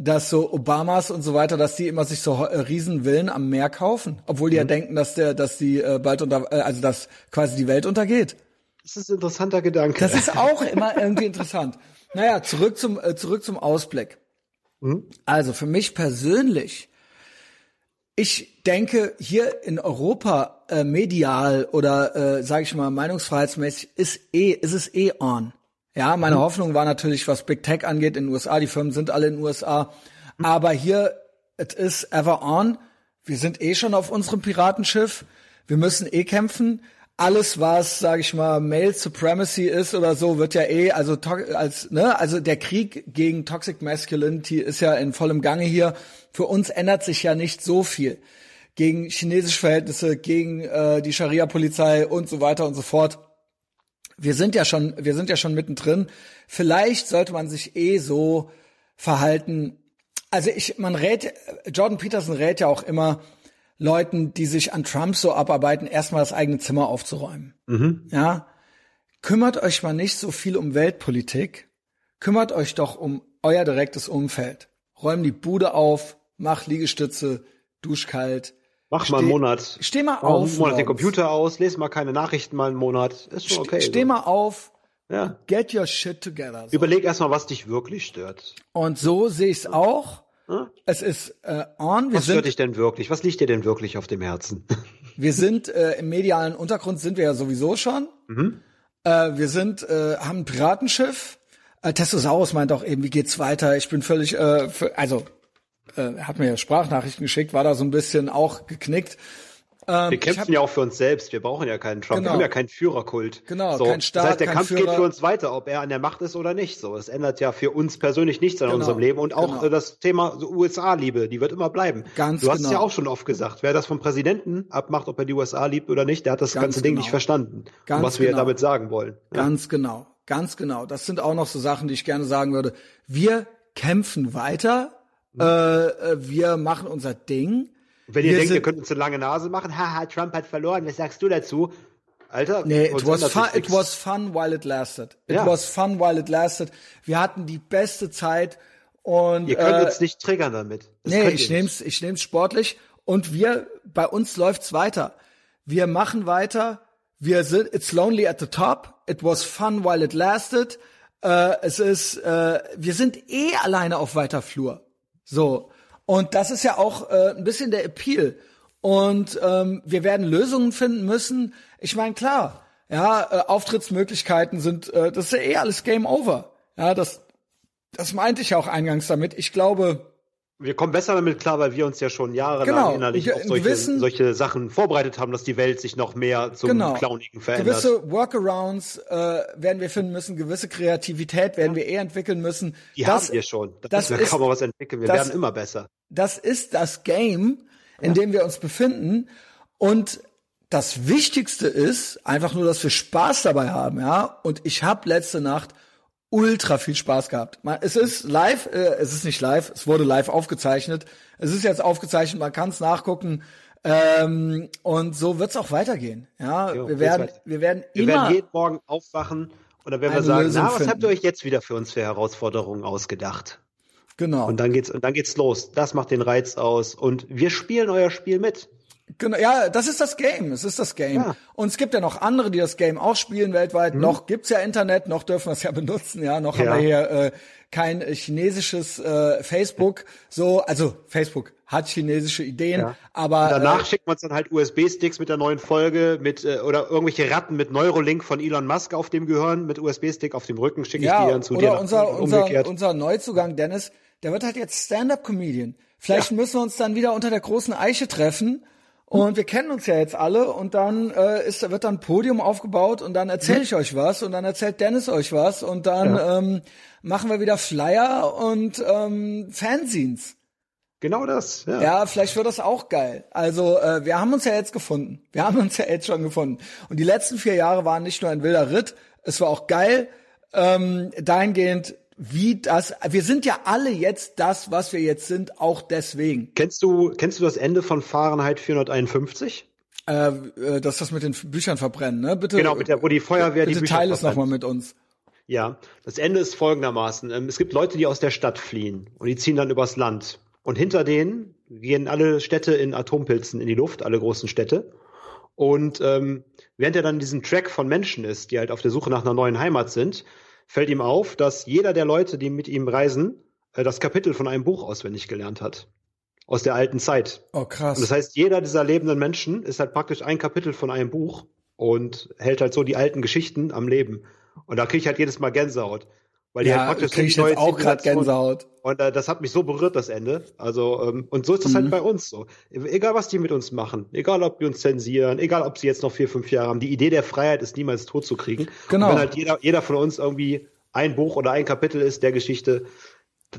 Dass so Obamas und so weiter, dass die immer sich so äh, Riesenvillen am Meer kaufen, obwohl die mhm. ja denken, dass der, dass die äh, bald unter, äh, also dass quasi die Welt untergeht. Das ist ein interessanter Gedanke. Das ist auch immer irgendwie interessant. Naja, zurück zum, äh, zurück zum Ausblick. Mhm. Also für mich persönlich, ich denke, hier in Europa äh, medial oder äh, sage ich mal meinungsfreiheitsmäßig ist eh, ist es eh on. Ja, meine mhm. Hoffnung war natürlich, was Big Tech angeht in den USA, die Firmen sind alle in den USA, mhm. aber hier it is ever on. Wir sind eh schon auf unserem Piratenschiff. Wir müssen eh kämpfen alles, was, sage ich mal, Male Supremacy ist oder so, wird ja eh, also als, ne, also der Krieg gegen Toxic Masculinity ist ja in vollem Gange hier. Für uns ändert sich ja nicht so viel. Gegen chinesische Verhältnisse, gegen äh, die Scharia-Polizei und so weiter und so fort. Wir sind ja schon, wir sind ja schon mittendrin. Vielleicht sollte man sich eh so verhalten. Also ich, man rät, Jordan Peterson rät ja auch immer, Leuten, die sich an Trump so abarbeiten, erstmal das eigene Zimmer aufzuräumen. Mhm. Ja. Kümmert euch mal nicht so viel um Weltpolitik. Kümmert euch doch um euer direktes Umfeld. Räum die Bude auf, mach Liegestütze, dusch kalt. Mach mal einen Monat. Steh mal Mach auf. Einen Monat den Computer aus, lese mal keine Nachrichten mal einen Monat. Ist schon okay. Steh so. mal auf. Ja. Get your shit together. So. Überleg erstmal, was dich wirklich stört. Und so sehe ich es auch. Hm? Es ist äh, on. Wir Was stört dich denn wirklich? Was liegt dir denn wirklich auf dem Herzen? wir sind äh, im medialen Untergrund sind wir ja sowieso schon. Mhm. Äh, wir sind äh, haben ein Piratenschiff. Äh, Testosaurus meint auch eben, wie geht's weiter? Ich bin völlig, äh, also äh, hat mir ja Sprachnachrichten geschickt, war da so ein bisschen auch geknickt. Ähm, wir kämpfen hab, ja auch für uns selbst. Wir brauchen ja keinen Trump. Genau. Wir haben ja keinen Führerkult. Genau, so. kein Staat, Das heißt, der Kampf Führer. geht für uns weiter, ob er an der Macht ist oder nicht. So, es ändert ja für uns persönlich nichts an genau. unserem Leben und auch genau. das Thema so USA-Liebe, die wird immer bleiben. Ganz du hast genau. es ja auch schon oft gesagt. Wer das vom Präsidenten abmacht, ob er die USA liebt oder nicht, der hat das Ganz ganze Ding nicht genau. verstanden, Ganz was wir genau. damit sagen wollen. Ja? Ganz genau, ganz genau. Das sind auch noch so Sachen, die ich gerne sagen würde. Wir kämpfen weiter. Mhm. Äh, äh wir machen unser Ding wenn ihr denkt, ihr könnt uns eine lange Nase machen, haha, Trump hat verloren, was sagst du dazu? Alter, nee, it was fun, it was fun while it lasted. It ja. was fun while it lasted. Wir hatten die beste Zeit und ihr könnt äh, uns nicht triggern damit. Das nee, ich nehm's, ich nehm's sportlich und wir, bei uns läuft's weiter. Wir machen weiter. Wir sind, it's lonely at the top. It was fun while it lasted. Äh, es ist, äh, wir sind eh alleine auf weiter Flur. So. Und das ist ja auch äh, ein bisschen der Appeal. Und ähm, wir werden Lösungen finden müssen. Ich meine, klar, ja, äh, Auftrittsmöglichkeiten sind, äh, das ist ja eh alles Game Over. Ja, das, das meinte ich auch eingangs damit. Ich glaube, wir kommen besser damit klar, weil wir uns ja schon jahrelang genau. innerlich auf solche, Wissen, solche Sachen vorbereitet haben, dass die Welt sich noch mehr zum genau. Clownigen verändert. Gewisse Workarounds äh, werden wir finden müssen, gewisse Kreativität werden wir eher entwickeln müssen. Die das, haben wir schon. Das, das ist, kaum mal was entwickeln. Wir das, werden immer besser. Das ist das Game, in dem wir uns befinden. Und das Wichtigste ist einfach nur, dass wir Spaß dabei haben, ja. Und ich habe letzte Nacht ultra viel Spaß gehabt. Es ist live, äh, es ist nicht live, es wurde live aufgezeichnet. Es ist jetzt aufgezeichnet, man kann es nachgucken. Ähm, und so wird es auch weitergehen. Ja, jo, wir werden, wir werden immer. Wir werden jeden Morgen aufwachen und dann werden wir sagen, Lösung na, was finden. habt ihr euch jetzt wieder für uns für Herausforderungen ausgedacht? Genau. Und dann geht's, und dann geht's los. Das macht den Reiz aus. Und wir spielen euer Spiel mit. Genau, ja, das ist das Game. Es ist das Game. Ja. Und es gibt ja noch andere, die das Game auch spielen weltweit. Noch gibt's ja Internet, noch dürfen wir es ja benutzen. Ja, noch Ja. haben wir hier äh, kein chinesisches äh, Facebook. So, also Facebook hat chinesische Ideen, Ja. aber Und danach äh, schickt man uns dann halt USB-Sticks mit der neuen Folge mit äh, oder irgendwelche Ratten mit Neurolink von Elon Musk auf dem Gehirn mit USB-Stick auf dem Rücken schicke ich die dann zu oder dir nach- unser, und unser, unser Neuzugang Dennis, der wird halt jetzt Stand-up-Comedian. Vielleicht müssen wir uns dann wieder unter der großen Eiche treffen. Und wir kennen uns ja jetzt alle und dann äh, ist, wird dann ein Podium aufgebaut und dann erzähle ich euch was und dann erzählt Dennis euch was und dann Ja. ähm, machen wir wieder Flyer und ähm, Fanzines. genau das. Ja. Ja, vielleicht wird das auch geil. Also äh, wir haben uns ja jetzt gefunden. Wir haben uns ja jetzt schon gefunden. Und die letzten vier Jahre waren nicht nur ein wilder Ritt, es war auch geil. Ähm, dahingehend, wie das. Wir sind ja alle jetzt das, was wir jetzt sind, auch deswegen. Kennst du kennst du das Ende von Fahrenheit 451? Äh, äh, dass das mit den Büchern verbrennen, ne? Bitte. Genau, mit der wo die Feuerwehr bitte die Bücher teile es nochmal mit uns. Ja, das Ende ist folgendermaßen. Ähm, Es gibt Leute, die aus der Stadt fliehen und die ziehen dann übers Land. Und hinter denen gehen alle Städte in Atompilzen in die Luft, alle großen Städte. Und ähm, während er dann in diesem Track von Menschen ist, die halt auf der Suche nach einer neuen Heimat sind, fällt ihm auf, dass jeder der Leute, die mit ihm reisen, äh, das Kapitel von einem Buch auswendig gelernt hat. Aus der alten Zeit. Oh krass. Und das heißt, jeder dieser lebenden Menschen ist halt praktisch ein Kapitel von einem Buch und hält halt so die alten Geschichten am Leben. Und da kriege ich halt jedes Mal Gänsehaut. Weil die ja, halt praktisch krieg ich jetzt auch gerade Gänsehaut. Und äh, das hat mich so berührt, das Ende. Also, ähm, und so ist es Mhm. halt bei uns so. Egal, was die mit uns machen, egal, ob die uns zensieren, egal, ob sie jetzt noch vier, fünf Jahre haben, die Idee der Freiheit ist niemals tot zu kriegen. Genau. Und wenn halt jeder, jeder von uns irgendwie ein Buch oder ein Kapitel ist der Geschichte,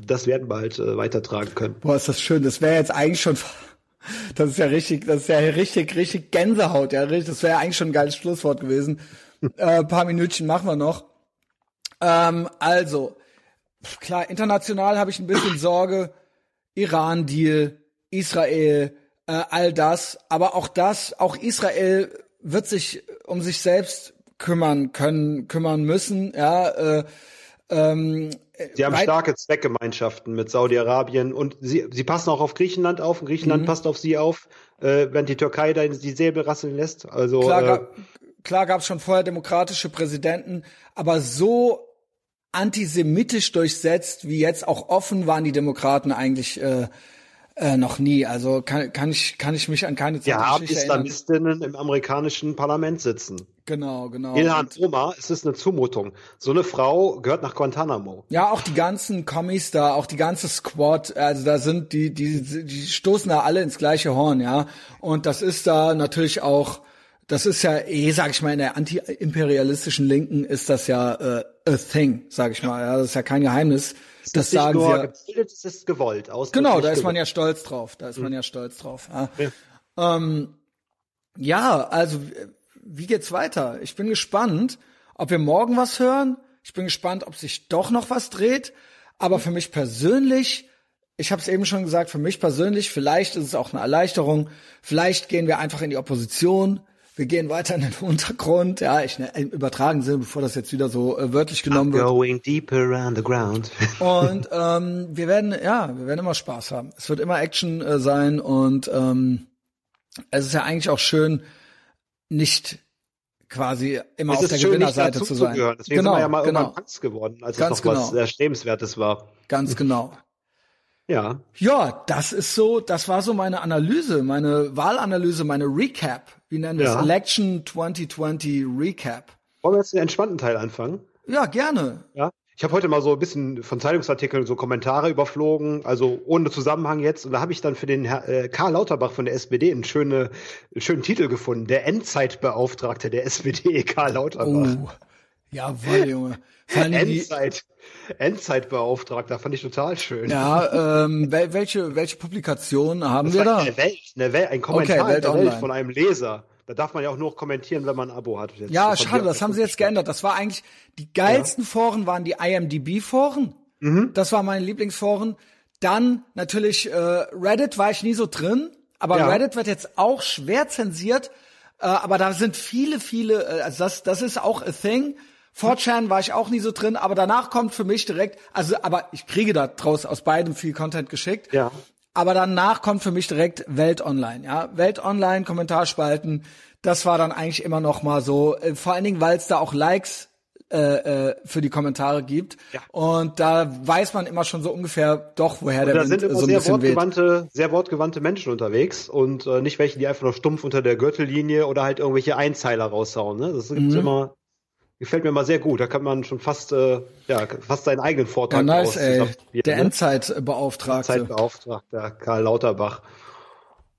das werden wir halt äh, weitertragen können. Boah, ist das schön. Das wäre jetzt eigentlich schon, das ist ja richtig, das ist ja richtig, richtig Gänsehaut. Ja, richtig. Das wäre ja eigentlich schon ein geiles Schlusswort gewesen. äh, ein paar Minütchen machen wir noch. Ähm, also, klar, international habe ich ein bisschen Sorge. Iran-Deal, Israel, äh, all das. Aber auch das, auch Israel wird sich um sich selbst kümmern können, kümmern müssen. Ja, äh, ähm, Sie haben starke Zweckgemeinschaften mit Saudi-Arabien und sie, sie passen auch auf Griechenland auf und Mhm. Griechenland passt auf sie auf, äh, wenn die Türkei da die Säbel rasseln lässt. Also Klar, äh, gab, klar gab es schon vorher demokratische Präsidenten, aber so antisemitisch durchsetzt wie jetzt auch offen waren die Demokraten eigentlich äh, äh, noch nie. Also kann, kann ich kann ich mich an keine Zeit wir haben erinnern. Islamistinnen im amerikanischen Parlament sitzen. Genau, genau. Ilhan Omar, es ist eine Zumutung. So eine Frau gehört nach Guantanamo. Ja, auch die ganzen Kommis da, auch die ganze Squad, also da sind die, die, die stoßen da alle ins gleiche Horn, ja. Und das ist da natürlich auch, das ist ja eh, sag ich mal, in der anti-imperialistischen Linken ist das ja äh, a thing, sag ich mal. Ja, das ist ja kein Geheimnis. Das nicht sagen sie ja. gebildet, ist gewollt. Genau, da ist man ja stolz drauf. Da ist man ja stolz drauf. Ja, ähm, ja also wie geht's weiter? Ich bin gespannt, ob wir morgen was hören. Ich bin gespannt, ob sich doch noch was dreht. Aber für mich persönlich, ich habe es eben schon gesagt, für mich persönlich, vielleicht ist es auch eine Erleichterung. Vielleicht gehen wir einfach in die Opposition. Wir gehen weiter in den Untergrund. Ja, ich ne, im übertragenen Sinne, bevor das jetzt wieder so äh, wörtlich genommen wird. Going deeper underground. Und ähm, wir werden, ja, wir werden immer Spaß haben. Es wird immer Action äh, sein und ähm, es ist ja eigentlich auch schön, nicht quasi immer es auf der schön, Gewinnerseite zu sein. gehören. Deswegen genau, sind wir ja mal genau, irgendwann Angst geworden, als Ganz es noch was genau. Erstrebenswertes war. ganz genau. Ja. Ja, das ist so, das war so meine Analyse, meine Wahlanalyse, meine Recap. Wie nennen wir es? Ja. Election 2020 Recap. Wollen wir jetzt den entspannten Teil anfangen? Ja, gerne. Ja. Ich habe heute mal so ein bisschen von Zeitungsartikeln so Kommentare überflogen, also ohne Zusammenhang jetzt. Und da habe ich dann für den Herr, äh, Karl Lauterbach von der SPD einen, schöne, einen schönen Titel gefunden. Der Endzeitbeauftragte der SPD, Karl Lauterbach. Oh, jawohl, Junge. Endzeit, Endzeitbeauftragter, fand ich total schön. ja, ähm, wel, welche, welche Publikation haben Das wir da? eine Welt, eine Welt, ein Kommentar Okay, Welt der Welt von einem Leser. Da darf man ja auch nur kommentieren, wenn man ein Abo hat. Jetzt, Ja, schade, das haben sie jetzt geändert. Das war eigentlich, die geilsten Foren waren die IMDb-Foren. Mhm. Das war meine Lieblingsforen. Dann natürlich äh, Reddit war ich nie so drin, aber Ja. Reddit wird jetzt auch schwer zensiert. Äh, aber da sind viele, viele, äh, also das, das ist auch a thing. 4chan war ich auch nie so drin, aber danach kommt für mich direkt, also aber ich kriege da draus aus beidem viel Content geschickt. Ja. aber danach kommt für mich direkt Welt Online, ja. Welt Online, Kommentarspalten, das war dann eigentlich immer noch mal so, äh, vor allen Dingen, weil es da auch Likes äh, äh, für die Kommentare gibt. Ja. Und da weiß man immer schon so ungefähr doch, woher und der da Wind sind immer so ein sehr bisschen wortgewandte, weht. sehr wortgewandte Menschen unterwegs und äh, nicht welche, die einfach nur stumpf unter der Gürtellinie oder halt irgendwelche Einzeiler raushauen. Ne? Das gibt's mhm. immer gefällt mir mal sehr gut. Da kann man schon fast, äh, ja, fast seinen eigenen Vortrag ja, nice, ey. Der ne? Endzeitbeauftragte. Endzeitbeauftragter Karl Lauterbach.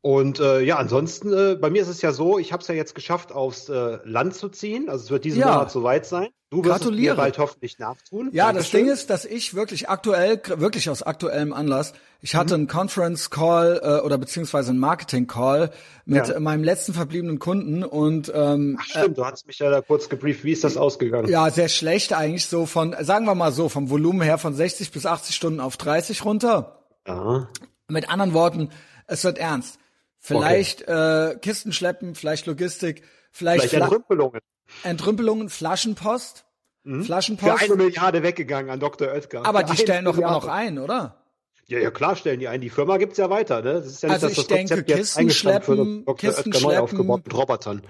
Und äh, ja, ansonsten, äh, bei mir ist es ja so, ich habe es ja jetzt geschafft, aufs äh, Land zu ziehen. Also es wird diesen ja. Monat soweit sein. Du wirst es mir bald hoffentlich nachtun. Ja, Dankeschön. das Ding ist, dass ich wirklich aktuell, wirklich aus aktuellem Anlass, ich hatte mhm. einen Conference Call äh, oder beziehungsweise einen Marketing Call mit ja. meinem letzten verbliebenen Kunden und ähm, Ach stimmt, äh, du hast mich ja da kurz gebrieft. Wie ist das ausgegangen? Ja, sehr schlecht eigentlich so von, sagen wir mal so, vom Volumen her von 60 bis 80 Stunden auf 30 runter. Ja. Mit anderen Worten, es wird ernst. Vielleicht okay. äh, Kisten schleppen, vielleicht Logistik, vielleicht, vielleicht Entrümpelungen. Entrümpelungen, Flaschenpost. Mhm. Flaschenpost. Für eine Milliarde weggegangen an Dr. Oetker. Aber Für die stellen doch immer noch ein, oder? Ja, ja, klar stellen die ein. Die Firma gibt's ja weiter, ne? Das ist ja nicht, also dass ich das denke, Konzept Kisten schleppen, Kisten Oetker schleppen, mit Robotern.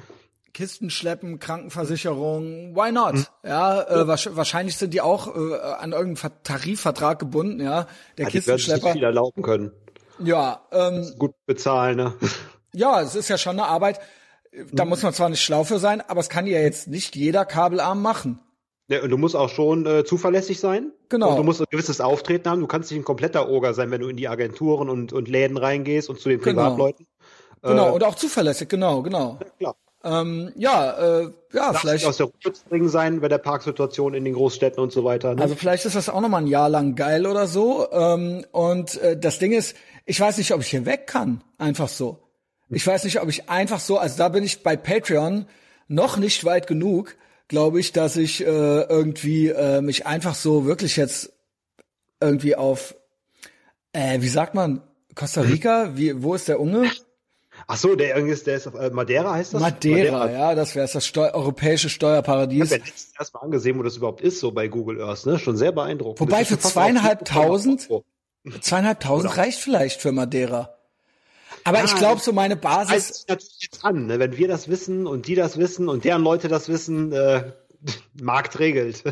Kisten schleppen, Krankenversicherung, why not? Hm. Ja, äh, wahrscheinlich sind die auch äh, an irgendeinen Tarifvertrag gebunden, ja. Der ja, Kistenschlepper. Die sich viel erlauben können. Ja, ähm, gut bezahlen, ne? Ja, es ist ja schon eine Arbeit. Da muss man zwar nicht schlau für sein, aber es kann ja jetzt nicht jeder Kabelarm machen. Ja, und du musst auch schon äh, zuverlässig sein. Genau. Und du musst ein gewisses Auftreten haben. Du kannst nicht ein kompletter Oger sein, wenn du in die Agenturen und, und Läden reingehst und zu den genau. Privatleuten. Genau, genau. Äh, und auch zuverlässig, genau, genau. Ja, klar. Ähm, ja, äh, ja, Darf vielleicht aus der Ruhe sein bei der Parksituation in den Großstädten und so weiter. Ne? Also vielleicht ist das auch noch mal ein Jahr lang geil oder so. Ähm, und äh, das Ding ist, ich weiß nicht, ob ich hier weg kann, einfach so. Ich weiß nicht, ob ich einfach so, also da bin ich bei Patreon noch nicht weit genug, glaube ich, dass ich äh, irgendwie äh, mich einfach so wirklich jetzt irgendwie auf, äh, wie sagt man, Costa Rica, wie, wo ist der Unge? Ach so, der ist, der ist auf äh, Madeira heißt das? Madeira, Madeira. ja, das wäre das Steu europäische Steuerparadies. Ich habe ja erst mal angesehen, wo das überhaupt ist, so bei Google Earth, ne? Schon sehr beeindruckend. Wobei für zweieinhalbtausend, zweieinhalbtausend reicht vielleicht für Madeira. Aber ja, ich glaube, so meine Basis. Das natürlich jetzt an, ne? wenn wir das wissen und die das wissen und deren Leute das wissen, äh, Markt regelt.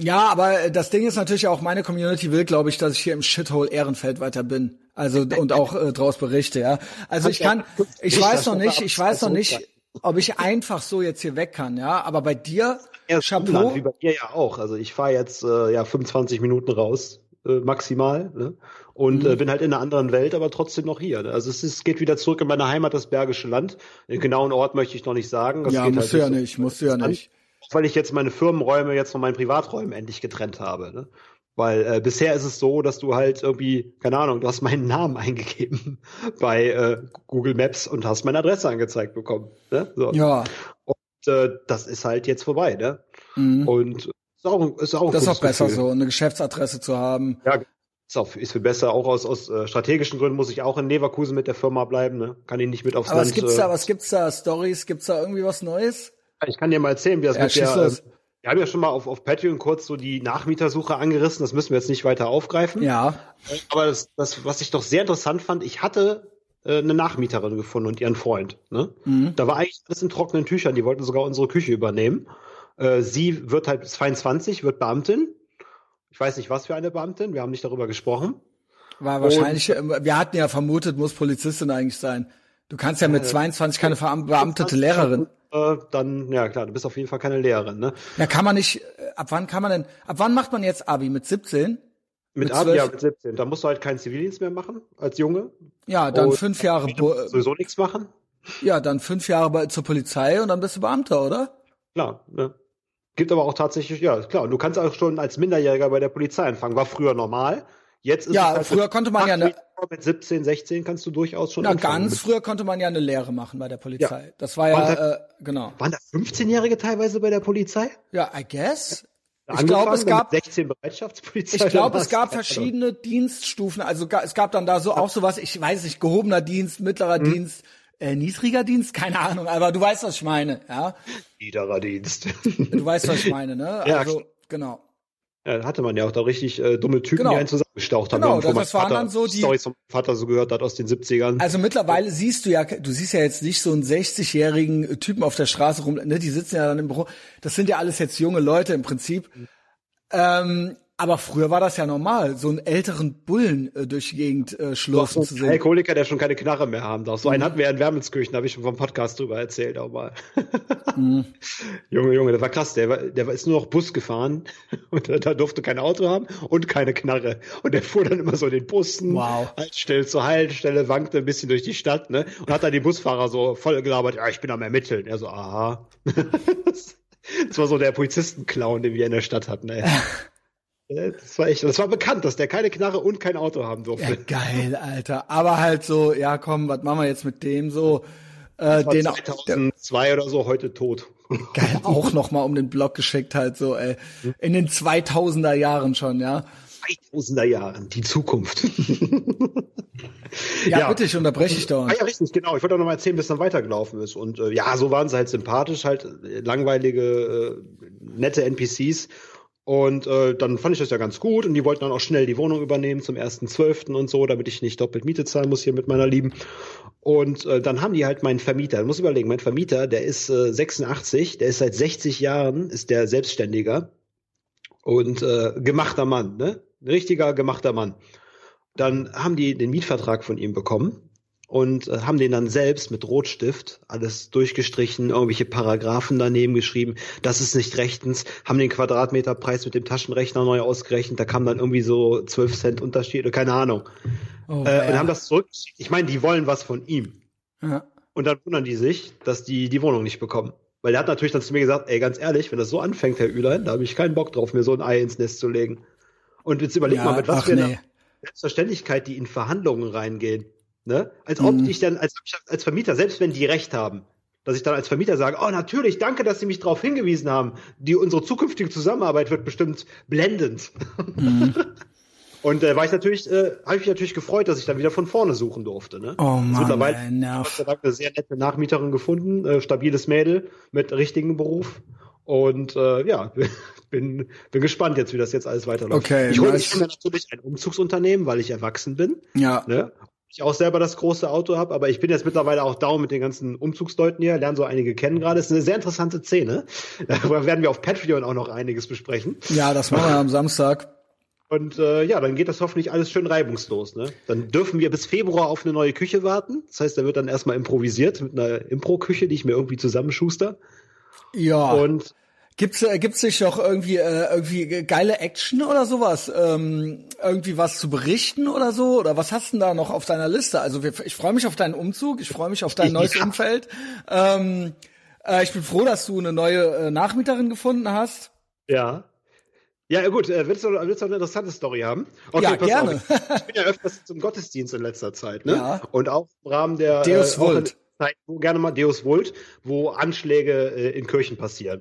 Ja, aber das Ding ist natürlich auch, meine Community will, glaube ich, dass ich hier im Shithole Ehrenfeld weiter bin. Also und auch äh, draus berichte, ja. Also ich kann, ich weiß noch nicht, ich weiß noch nicht, ob ich einfach so jetzt hier weg kann, ja. Aber bei dir, ja, Chapeau. Wie bei dir ja auch. Also ich fahre jetzt äh, ja 25 Minuten raus äh, maximal ne? Und mhm. äh, bin halt in einer anderen Welt, aber trotzdem noch hier. Ne? Also es, ist, geht wieder zurück in meine Heimat, das Bergische Land. Den genauen Ort möchte ich noch nicht sagen. Das ja, musst halt du ja nicht, musst du ja nicht. Weil ich jetzt meine Firmenräume jetzt von meinen Privaträumen endlich getrennt habe. Ne? Weil äh, bisher ist es so, dass du halt irgendwie, keine Ahnung, du hast meinen Namen eingegeben bei äh, Google Maps und hast meine Adresse angezeigt bekommen. Ne? So. Ja. Und äh, das ist halt jetzt vorbei, ne? Mhm. Und ist auch, ist auch das ist auch besser Gefühl. so, eine Geschäftsadresse zu haben. Ja, ist, auch, ist viel besser. Auch aus, aus äh, strategischen Gründen muss ich auch in Leverkusen mit der Firma bleiben. Ne? Kann ich nicht mit aufs Aber Land. Was gibt's da? Was gibt's da? Stories? Gibt's da irgendwie was Neues? Ich kann dir mal erzählen, wie das ja, mit der. Äh, wir haben ja schon mal auf, auf Patreon kurz so die Nachmietersuche angerissen. Das müssen wir jetzt nicht weiter aufgreifen. Ja. Aber das, das was ich doch sehr interessant fand, ich hatte äh, eine Nachmieterin gefunden und ihren Freund. Ne? Mhm. Da war eigentlich alles in trockenen Tüchern. Die wollten sogar unsere Küche übernehmen. Äh, sie wird halt 22, wird Beamtin. Ich weiß nicht, was für eine Beamtin. Wir haben nicht darüber gesprochen. War wahrscheinlich, und, äh, wir hatten ja vermutet, muss Polizistin eigentlich sein. Du kannst ja mit 22 keine verbeamtete Lehrerin. Äh, dann, ja klar, du bist auf jeden Fall keine Lehrerin, ne? Ja, kann man nicht, äh, ab wann kann man denn, ab wann macht man jetzt Abi? Mit 17? Mit, mit Abi, 12? ja, mit 17. Da musst du halt keinen Zivildienst mehr machen, als Junge. Ja, dann und fünf Jahre. Sowieso nichts machen. Ja, dann fünf Jahre bei, zur Polizei und dann bist du Beamter, oder? Klar, ne? Gibt aber auch tatsächlich, ja, klar. Und du kannst auch schon als Minderjähriger bei der Polizei anfangen. War früher normal. Jetzt ist ja, halt früher konnte man ja eine, mit 17, 16 kannst du durchaus schon. Na, ganz früher konnte man ja eine Lehre machen bei der Polizei. Ja. Das war ja, da, äh, genau. Waren da 15-Jährige teilweise bei der Polizei? Ja, I guess. Ich glaube, es gab 16 Bereitschaftspolizei. Ich glaube, es gab verschiedene Dienststufen. Also es gab dann da so auch sowas, ich weiß nicht, gehobener Dienst, mittlerer hm. Dienst, äh, niedriger Dienst, keine Ahnung, aber du weißt, was ich meine, ja. Niederer Dienst. Du weißt, was ich meine, ne? Ja, also, genau. Ja, hatte man ja auch da richtig äh, dumme Typen, Genau. die einen zusammengestaucht haben. Genau, das meinem waren Vater dann so die- Storys vom Vater so gehört hat aus den 70ern. Also mittlerweile siehst du ja, du siehst ja jetzt nicht so einen 60-jährigen Typen auf der Straße rum, ne, die sitzen ja dann im Büro. Das sind ja alles jetzt junge Leute im Prinzip. Ähm, aber früher war das ja normal, so einen älteren Bullen äh, durch die Gegend äh, schlurfen zu ein sehen. Alkoholiker, der schon keine Knarre mehr haben darf. Mhm. So einen hatten wir ja in Wermelskirchen, da habe ich schon vom Podcast drüber erzählt auch mal. Mhm. Junge, Junge, der war krass, der, war, der ist nur noch Bus gefahren und da durfte kein Auto haben und keine Knarre. Und der fuhr dann immer so in den Bussen, Wow. Haltestelle zur Haltestelle, wankte ein bisschen durch die Stadt, ne? Und hat dann die Busfahrer so voll gelabert, ja, ich bin am Ermitteln. Er so, aha. das war so der Polizistenclown, den wir in der Stadt hatten, ey. Ja, Das war echt, das war bekannt, dass der keine Knarre und kein Auto haben durfte. Ja, geil, Alter. Aber halt so, ja komm, was machen wir jetzt mit dem so? Äh, den auch, 2002 oder so, heute tot. geil, auch noch mal um den Block geschickt halt so, ey. In den 2000er Jahren schon, ja. 2000er Jahren, die Zukunft. Ja, Ja. bitte, ich unterbreche dich Ah dauernd. ja, richtig, genau. Ich wollte auch noch mal erzählen, bis dann weitergelaufen ist. Und äh, ja, so waren sie halt sympathisch, halt äh, langweilige, äh, nette NPCs. Und äh, dann fand ich das ja ganz gut und die wollten dann auch schnell die Wohnung übernehmen zum 1.12. und so, damit ich nicht doppelt Miete zahlen muss hier mit meiner Lieben. Und äh, dann haben die halt meinen Vermieter, du musst überlegen, mein Vermieter, der ist äh, 86, der ist seit 60 Jahren, ist der Selbstständiger und äh, gemachter Mann, ne? Ein richtiger gemachter Mann. Dann haben die den Mietvertrag von ihm bekommen und äh, haben den dann selbst mit Rotstift alles durchgestrichen, irgendwelche Paragraphen daneben geschrieben, das ist nicht rechtens, haben den Quadratmeterpreis mit dem Taschenrechner neu ausgerechnet, da kam dann irgendwie so 12 Cent Unterschied oder keine Ahnung. Oh, Äh, und haben das zurückgeschickt. Ich meine, die wollen was von ihm. ja. Und dann wundern die sich, dass die die Wohnung nicht bekommen. Weil der hat natürlich dann zu mir gesagt, ey, ganz ehrlich, wenn das so anfängt, Herr Ülein, da habe ich keinen Bock drauf, mir so ein Ei ins Nest zu legen. Und jetzt überleg Ja, mal, mit was ach, für einer nee. Selbstverständlichkeit die in Verhandlungen reingehen. Ne? Als ob Mhm. ich dann, als, als Vermieter, selbst wenn die recht haben, dass ich dann als Vermieter sage, oh natürlich, danke, dass Sie mich darauf hingewiesen haben. Die unsere zukünftige Zusammenarbeit wird bestimmt blendend. Mhm. Und äh, war ich natürlich, äh, habe ich mich natürlich gefreut, dass ich dann wieder von vorne suchen durfte. Ne? Oh Also Mann, mittlerweile nerv. sei Dank eine sehr nette Nachmieterin gefunden, äh, stabiles Mädel mit richtigem Beruf. Und äh, ja, bin, bin gespannt jetzt, wie das jetzt alles weiterläuft. Okay, ich hole nice. mir natürlich ein Umzugsunternehmen, weil ich erwachsen bin. Ja. Ne? Ich auch selber das große Auto habe, aber ich bin jetzt mittlerweile auch down mit den ganzen Umzugsleuten hier, lerne so einige kennen gerade. Ist eine sehr interessante Szene. Darüber werden wir auf Patreon auch noch einiges besprechen. Ja, das machen wir am Samstag. Und äh, ja, dann geht das hoffentlich alles schön reibungslos. Ne? Dann dürfen wir bis Februar auf eine neue Küche warten. Das heißt, da wird dann erstmal improvisiert mit einer Impro-Küche, die ich mir irgendwie zusammenschuster. Ja. Und Gibt's äh, gibt's nicht noch irgendwie äh, irgendwie geile Action oder sowas? Ähm, irgendwie was zu berichten oder so? Oder was hast du denn da noch auf deiner Liste? Also wir, ich freue mich auf deinen Umzug, ich freue mich auf dein neues Ja. Umfeld. Ähm, äh, ich bin froh, dass du eine neue äh, Nachmieterin gefunden hast. ja. Ja, gut, äh, willst, du, willst du eine interessante Story haben? Ja, pass gerne. Auf. Ich bin ja öfters zum Gottesdienst in letzter Zeit, ne? Ja. Und auch im Rahmen der Deus äh, auch in Vult. Zeit, wo gerne mal Deus Vult, wo Anschläge äh, in Kirchen passieren.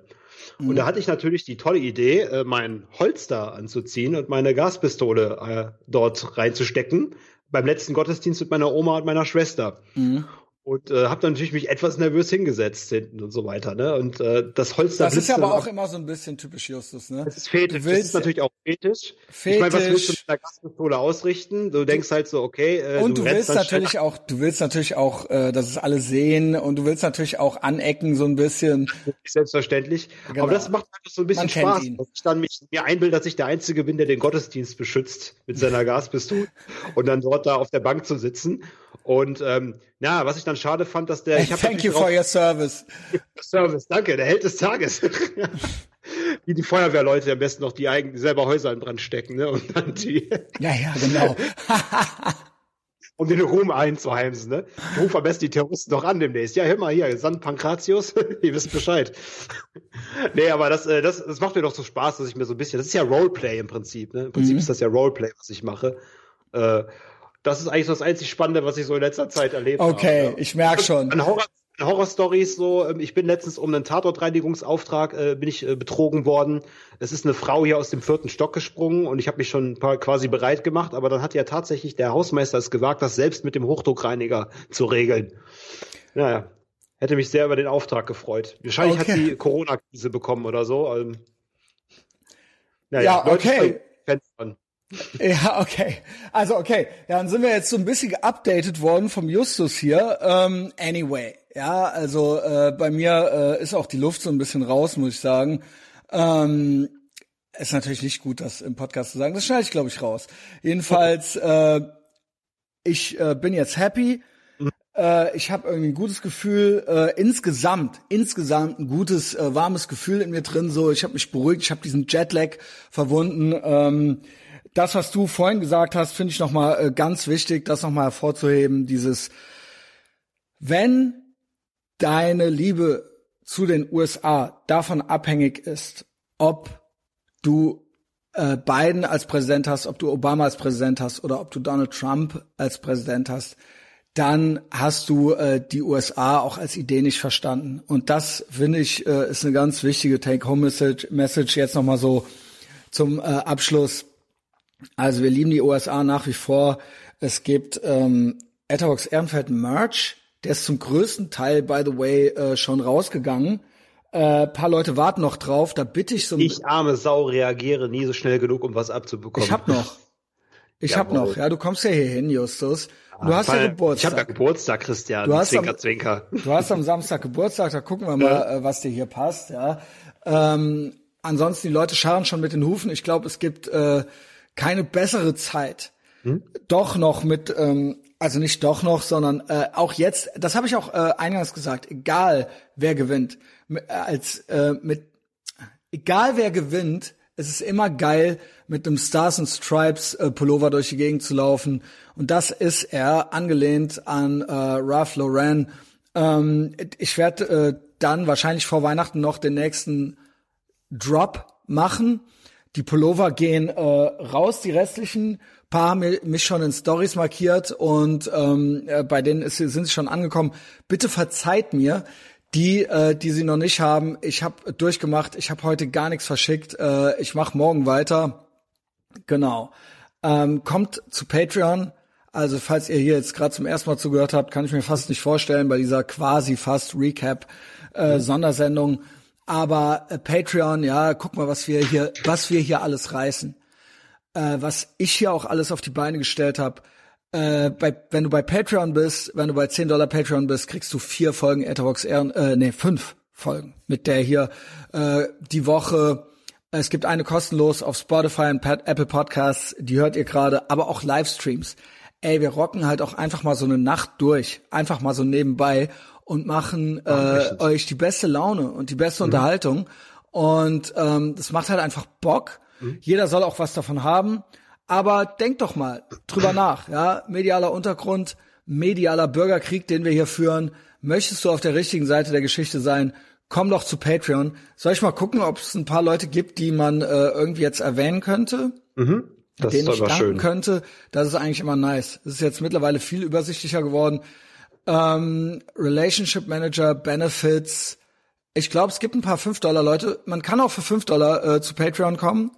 Und Mhm. da hatte ich natürlich die tolle Idee, äh, mein Holster anzuziehen und meine Gaspistole äh, dort reinzustecken. Beim letzten Gottesdienst mit meiner Oma und meiner Schwester. Mhm. Und äh, habe dann natürlich mich etwas nervös hingesetzt hinten und so weiter. Ne? Und äh, das Holster Das ist ja aber auch immer so ein bisschen typisch Justus, ne? das ist fetisch. Du Das ist natürlich auch fetisch. Ich meine, was Fetisch. willst du mit einer Gaspistole ausrichten? Du denkst halt so, okay, äh, Und du rennst willst natürlich schnell auch, du willst natürlich auch, äh, dass es alle sehen und du willst natürlich auch anecken so ein bisschen. selbstverständlich. Genau. Aber das macht einfach so ein bisschen Man Spaß, dass ich dann mich, mir einbilde, dass ich der Einzige bin, der den Gottesdienst beschützt mit seiner Gaspistole und dann dort da auf der Bank zu sitzen. Und ähm, na, was ich dann schade fand, dass der, ich habe Thank you for your service. Service, danke, der Held des Tages. Wie die Feuerwehrleute am besten noch die eigenen selber Häuser in Brand stecken, ne? Und dann die, Ja, ja, genau. um den Ruhm einzuheimsen, ne? Ruf am besten die Terroristen doch an demnächst. Ja, hör mal hier, San Pankratius, ihr wisst Bescheid. nee, aber das, äh, das, das macht mir doch so Spaß, dass ich mir so ein bisschen, das ist ja Roleplay im Prinzip, ne? Im Prinzip Mhm. ist das ja Roleplay, was ich mache. Äh, das ist eigentlich so das einzig Spannende, was ich so in letzter Zeit erlebt habe. Okay, ja. ich merk schon. An Horror, Horrorstories so, ähm, ich bin letztens um einen Tatortreinigungsauftrag äh, bin ich äh, betrogen worden. Es ist eine Frau hier aus dem vierten Stock gesprungen und ich habe mich schon paar quasi bereit gemacht, aber dann hat ja tatsächlich der Hausmeister es gewagt, das selbst mit dem Hochdruckreiniger zu regeln. Naja, hätte mich sehr über den Auftrag gefreut. Wahrscheinlich Okay. hat sie Corona-Krise bekommen oder so. Ähm, Naja, ja, okay. Ja, okay. Also okay, ja, dann sind wir jetzt so ein bisschen geupdatet worden vom Justus hier. Ähm, anyway, ja, also äh, bei mir äh, ist auch die Luft so ein bisschen raus, muss ich sagen. Ähm, ist natürlich nicht gut, das im Podcast zu sagen. Das schneide ich, glaube ich, raus. Jedenfalls, äh, ich äh, bin jetzt happy. Äh, ich habe irgendwie ein gutes Gefühl, äh, insgesamt, insgesamt ein gutes, äh, warmes Gefühl in mir drin. So, ich habe mich beruhigt, ich habe diesen Jetlag verwunden. Ähm, das, was du vorhin gesagt hast, finde ich nochmal äh, ganz wichtig, das nochmal hervorzuheben. Dieses, wenn deine Liebe zu den USA davon abhängig ist, ob du äh, Biden als Präsident hast, ob du Obama als Präsident hast oder ob du Donald Trump als Präsident hast, dann hast du äh, die USA auch als Idee nicht verstanden. Und das finde ich äh, ist eine ganz wichtige Take-Home-Message. Message jetzt noch mal so zum äh, Abschluss. Also wir lieben die USA nach wie vor. Es gibt ähm, Etherbox Ehrenfeld Merch. Der ist zum größten Teil, by the way, äh, schon rausgegangen. Äh, paar Leute warten noch drauf. Da bitte ich so. Ich arme Sau reagiere nie so schnell genug, um was abzubekommen. Ich hab noch. Ich Jawohl. hab noch. Ja, du kommst ja hier hin, Justus. Du hast ja Geburtstag. Ich habe ja Geburtstag, Christian. Du hast zwinker, am, zwinker. Du hast am Samstag Geburtstag. Da gucken wir mal, ja. Äh, was dir hier passt. Ja. Ähm, ansonsten die Leute scharen schon mit den Hufen. Ich glaube, es gibt äh, keine bessere Zeit. Hm? Doch noch mit ähm, also nicht doch noch, sondern äh, auch jetzt, das habe ich auch äh, eingangs gesagt, egal wer gewinnt, äh, als äh, mit egal wer gewinnt, es ist immer geil, mit einem Stars and Stripes äh, Pullover durch die Gegend zu laufen. Und das ist er, angelehnt an äh, Ralph Lauren. Ähm, ich werde äh, dann wahrscheinlich vor Weihnachten noch den nächsten Drop machen. Die Pullover gehen äh, raus, die restlichen paar haben mich schon in Stories markiert und ähm, äh, bei denen ist, sind sie schon angekommen. Bitte verzeiht mir, die, äh, die sie noch nicht haben. Ich habe durchgemacht, ich habe heute gar nichts verschickt. Äh, ich mache morgen weiter. Genau. Ähm, kommt zu Patreon. Also falls ihr hier jetzt gerade zum ersten Mal zugehört habt, kann ich mir fast nicht vorstellen bei dieser quasi fast Recap äh. Sondersendung. Aber äh, Patreon, ja, guck mal, was wir hier, was wir hier alles reißen äh, was ich hier auch alles auf die Beine gestellt habe. Äh, bei, wenn du bei Patreon bist, wenn du bei 10 Dollar Patreon bist, kriegst du vier Folgen Etherbox Ehren, äh, nee, fünf Folgen mit der hier äh, die Woche. Es gibt eine kostenlos auf Spotify und Apple Podcasts, die hört ihr gerade, aber auch Livestreams. Ey, wir rocken halt auch einfach mal so eine Nacht durch, einfach mal so nebenbei und machen äh, euch die beste Laune und die beste mhm. Unterhaltung. Und ähm, das macht halt einfach Bock. Mhm. Jeder soll auch was davon haben. Aber denk doch mal drüber nach, ja. Medialer Untergrund, medialer Bürgerkrieg, den wir hier führen. Möchtest du auf der richtigen Seite der Geschichte sein? Komm doch zu Patreon. Soll ich mal gucken, ob es ein paar Leute gibt, die man äh, irgendwie jetzt erwähnen könnte? Mhm. Das denen ist ich danken schön. könnte. Das ist eigentlich immer nice. Es ist jetzt mittlerweile viel übersichtlicher geworden. Ähm, Relationship Manager, Benefits. Ich glaube, es gibt ein paar 5 Dollar Leute. Man kann auch für 5 Dollar äh, zu Patreon kommen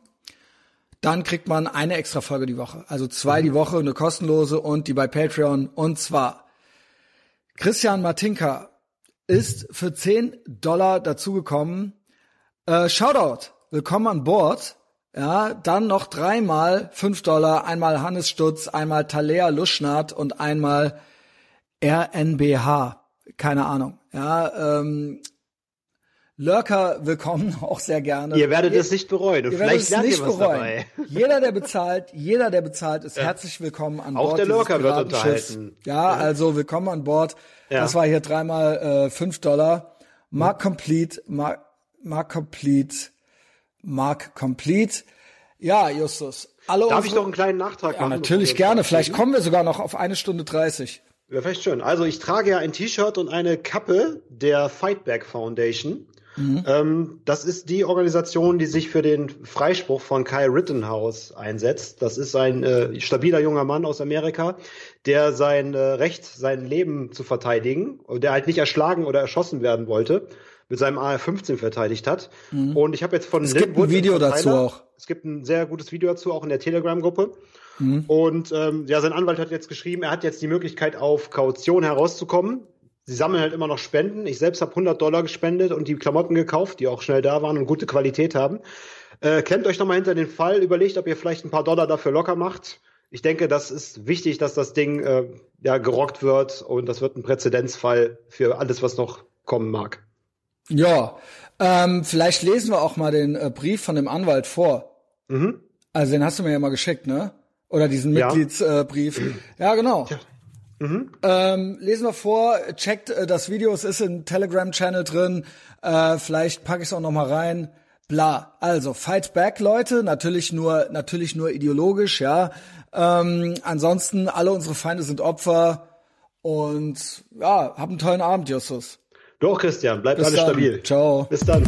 dann kriegt man eine extra Folge die Woche. Also zwei mhm. die Woche, eine kostenlose und die bei Patreon. Und zwar Christian Martinka ist für 10 Dollar dazugekommen. Äh, Shoutout, willkommen an Bord. Ja, dann noch dreimal 5 Dollar, einmal Hannes Stutz, einmal Talea Luschnat und einmal RNBH. Keine Ahnung. Ja, ähm, Lurker willkommen, auch sehr gerne. Ihr werdet es nicht bereuen und vielleicht lernt ihr was bereuen. dabei. Jeder, der bezahlt, jeder, der bezahlt, ist ja. herzlich willkommen an auch Bord. Auch der Lurker wird unterhalten. Ja, ja, also willkommen an Bord. Ja. Das war hier dreimal äh, fünf Dollar. Mark Complete, Mark, Mark Complete, Mark Complete. Ja, Justus. Alle Darf ich doch einen kleinen Nachtrag ja, machen? Natürlich gerne. Vielleicht kommen wir sogar noch auf eine Stunde dreißig. Ja, vielleicht schon. Also ich trage ja ein T-Shirt und eine Kappe der Fightback Foundation. Mhm. Ähm, das ist die Organisation, die sich für den Freispruch von Kyle Rittenhouse einsetzt. Das ist ein äh, stabiler junger Mann aus Amerika, der sein äh, Recht, sein Leben zu verteidigen, der halt nicht erschlagen oder erschossen werden wollte, mit seinem AR-15 verteidigt hat. Mhm. Und ich habe jetzt von es gibt ein Video dazu auch. Es gibt ein sehr gutes Video dazu, auch in der Telegram-Gruppe. Mhm. Und ähm, ja, sein Anwalt hat jetzt geschrieben, er hat jetzt die Möglichkeit, auf Kaution herauszukommen sie sammeln halt immer noch Spenden. Ich selbst habe 100 Dollar gespendet und die Klamotten gekauft, die auch schnell da waren und gute Qualität haben. Äh, klemmt euch nochmal hinter den Fall, überlegt, ob ihr vielleicht ein paar Dollar dafür locker macht. Ich denke, das ist wichtig, dass das Ding äh, ja gerockt wird und das wird ein Präzedenzfall für alles, was noch kommen mag. Ja, ähm, vielleicht lesen wir auch mal den äh, Brief von dem Anwalt vor. Mhm. Also den hast du mir ja mal geschickt, ne? Oder diesen ja. Mitgliedsbrief. Ja, genau. Ja. Mhm. Ähm, lesen wir vor, checkt äh, das Video, es ist im Telegram-Channel drin. Äh, vielleicht packe ich es auch noch mal rein. Bla. Also Fight Back, Leute. Natürlich nur, natürlich nur ideologisch, ja. Ähm, ansonsten alle unsere Feinde sind Opfer. Und ja, hab einen tollen Abend, Justus. Doch, Christian, bleibt alles stabil. Ciao. Bis dann.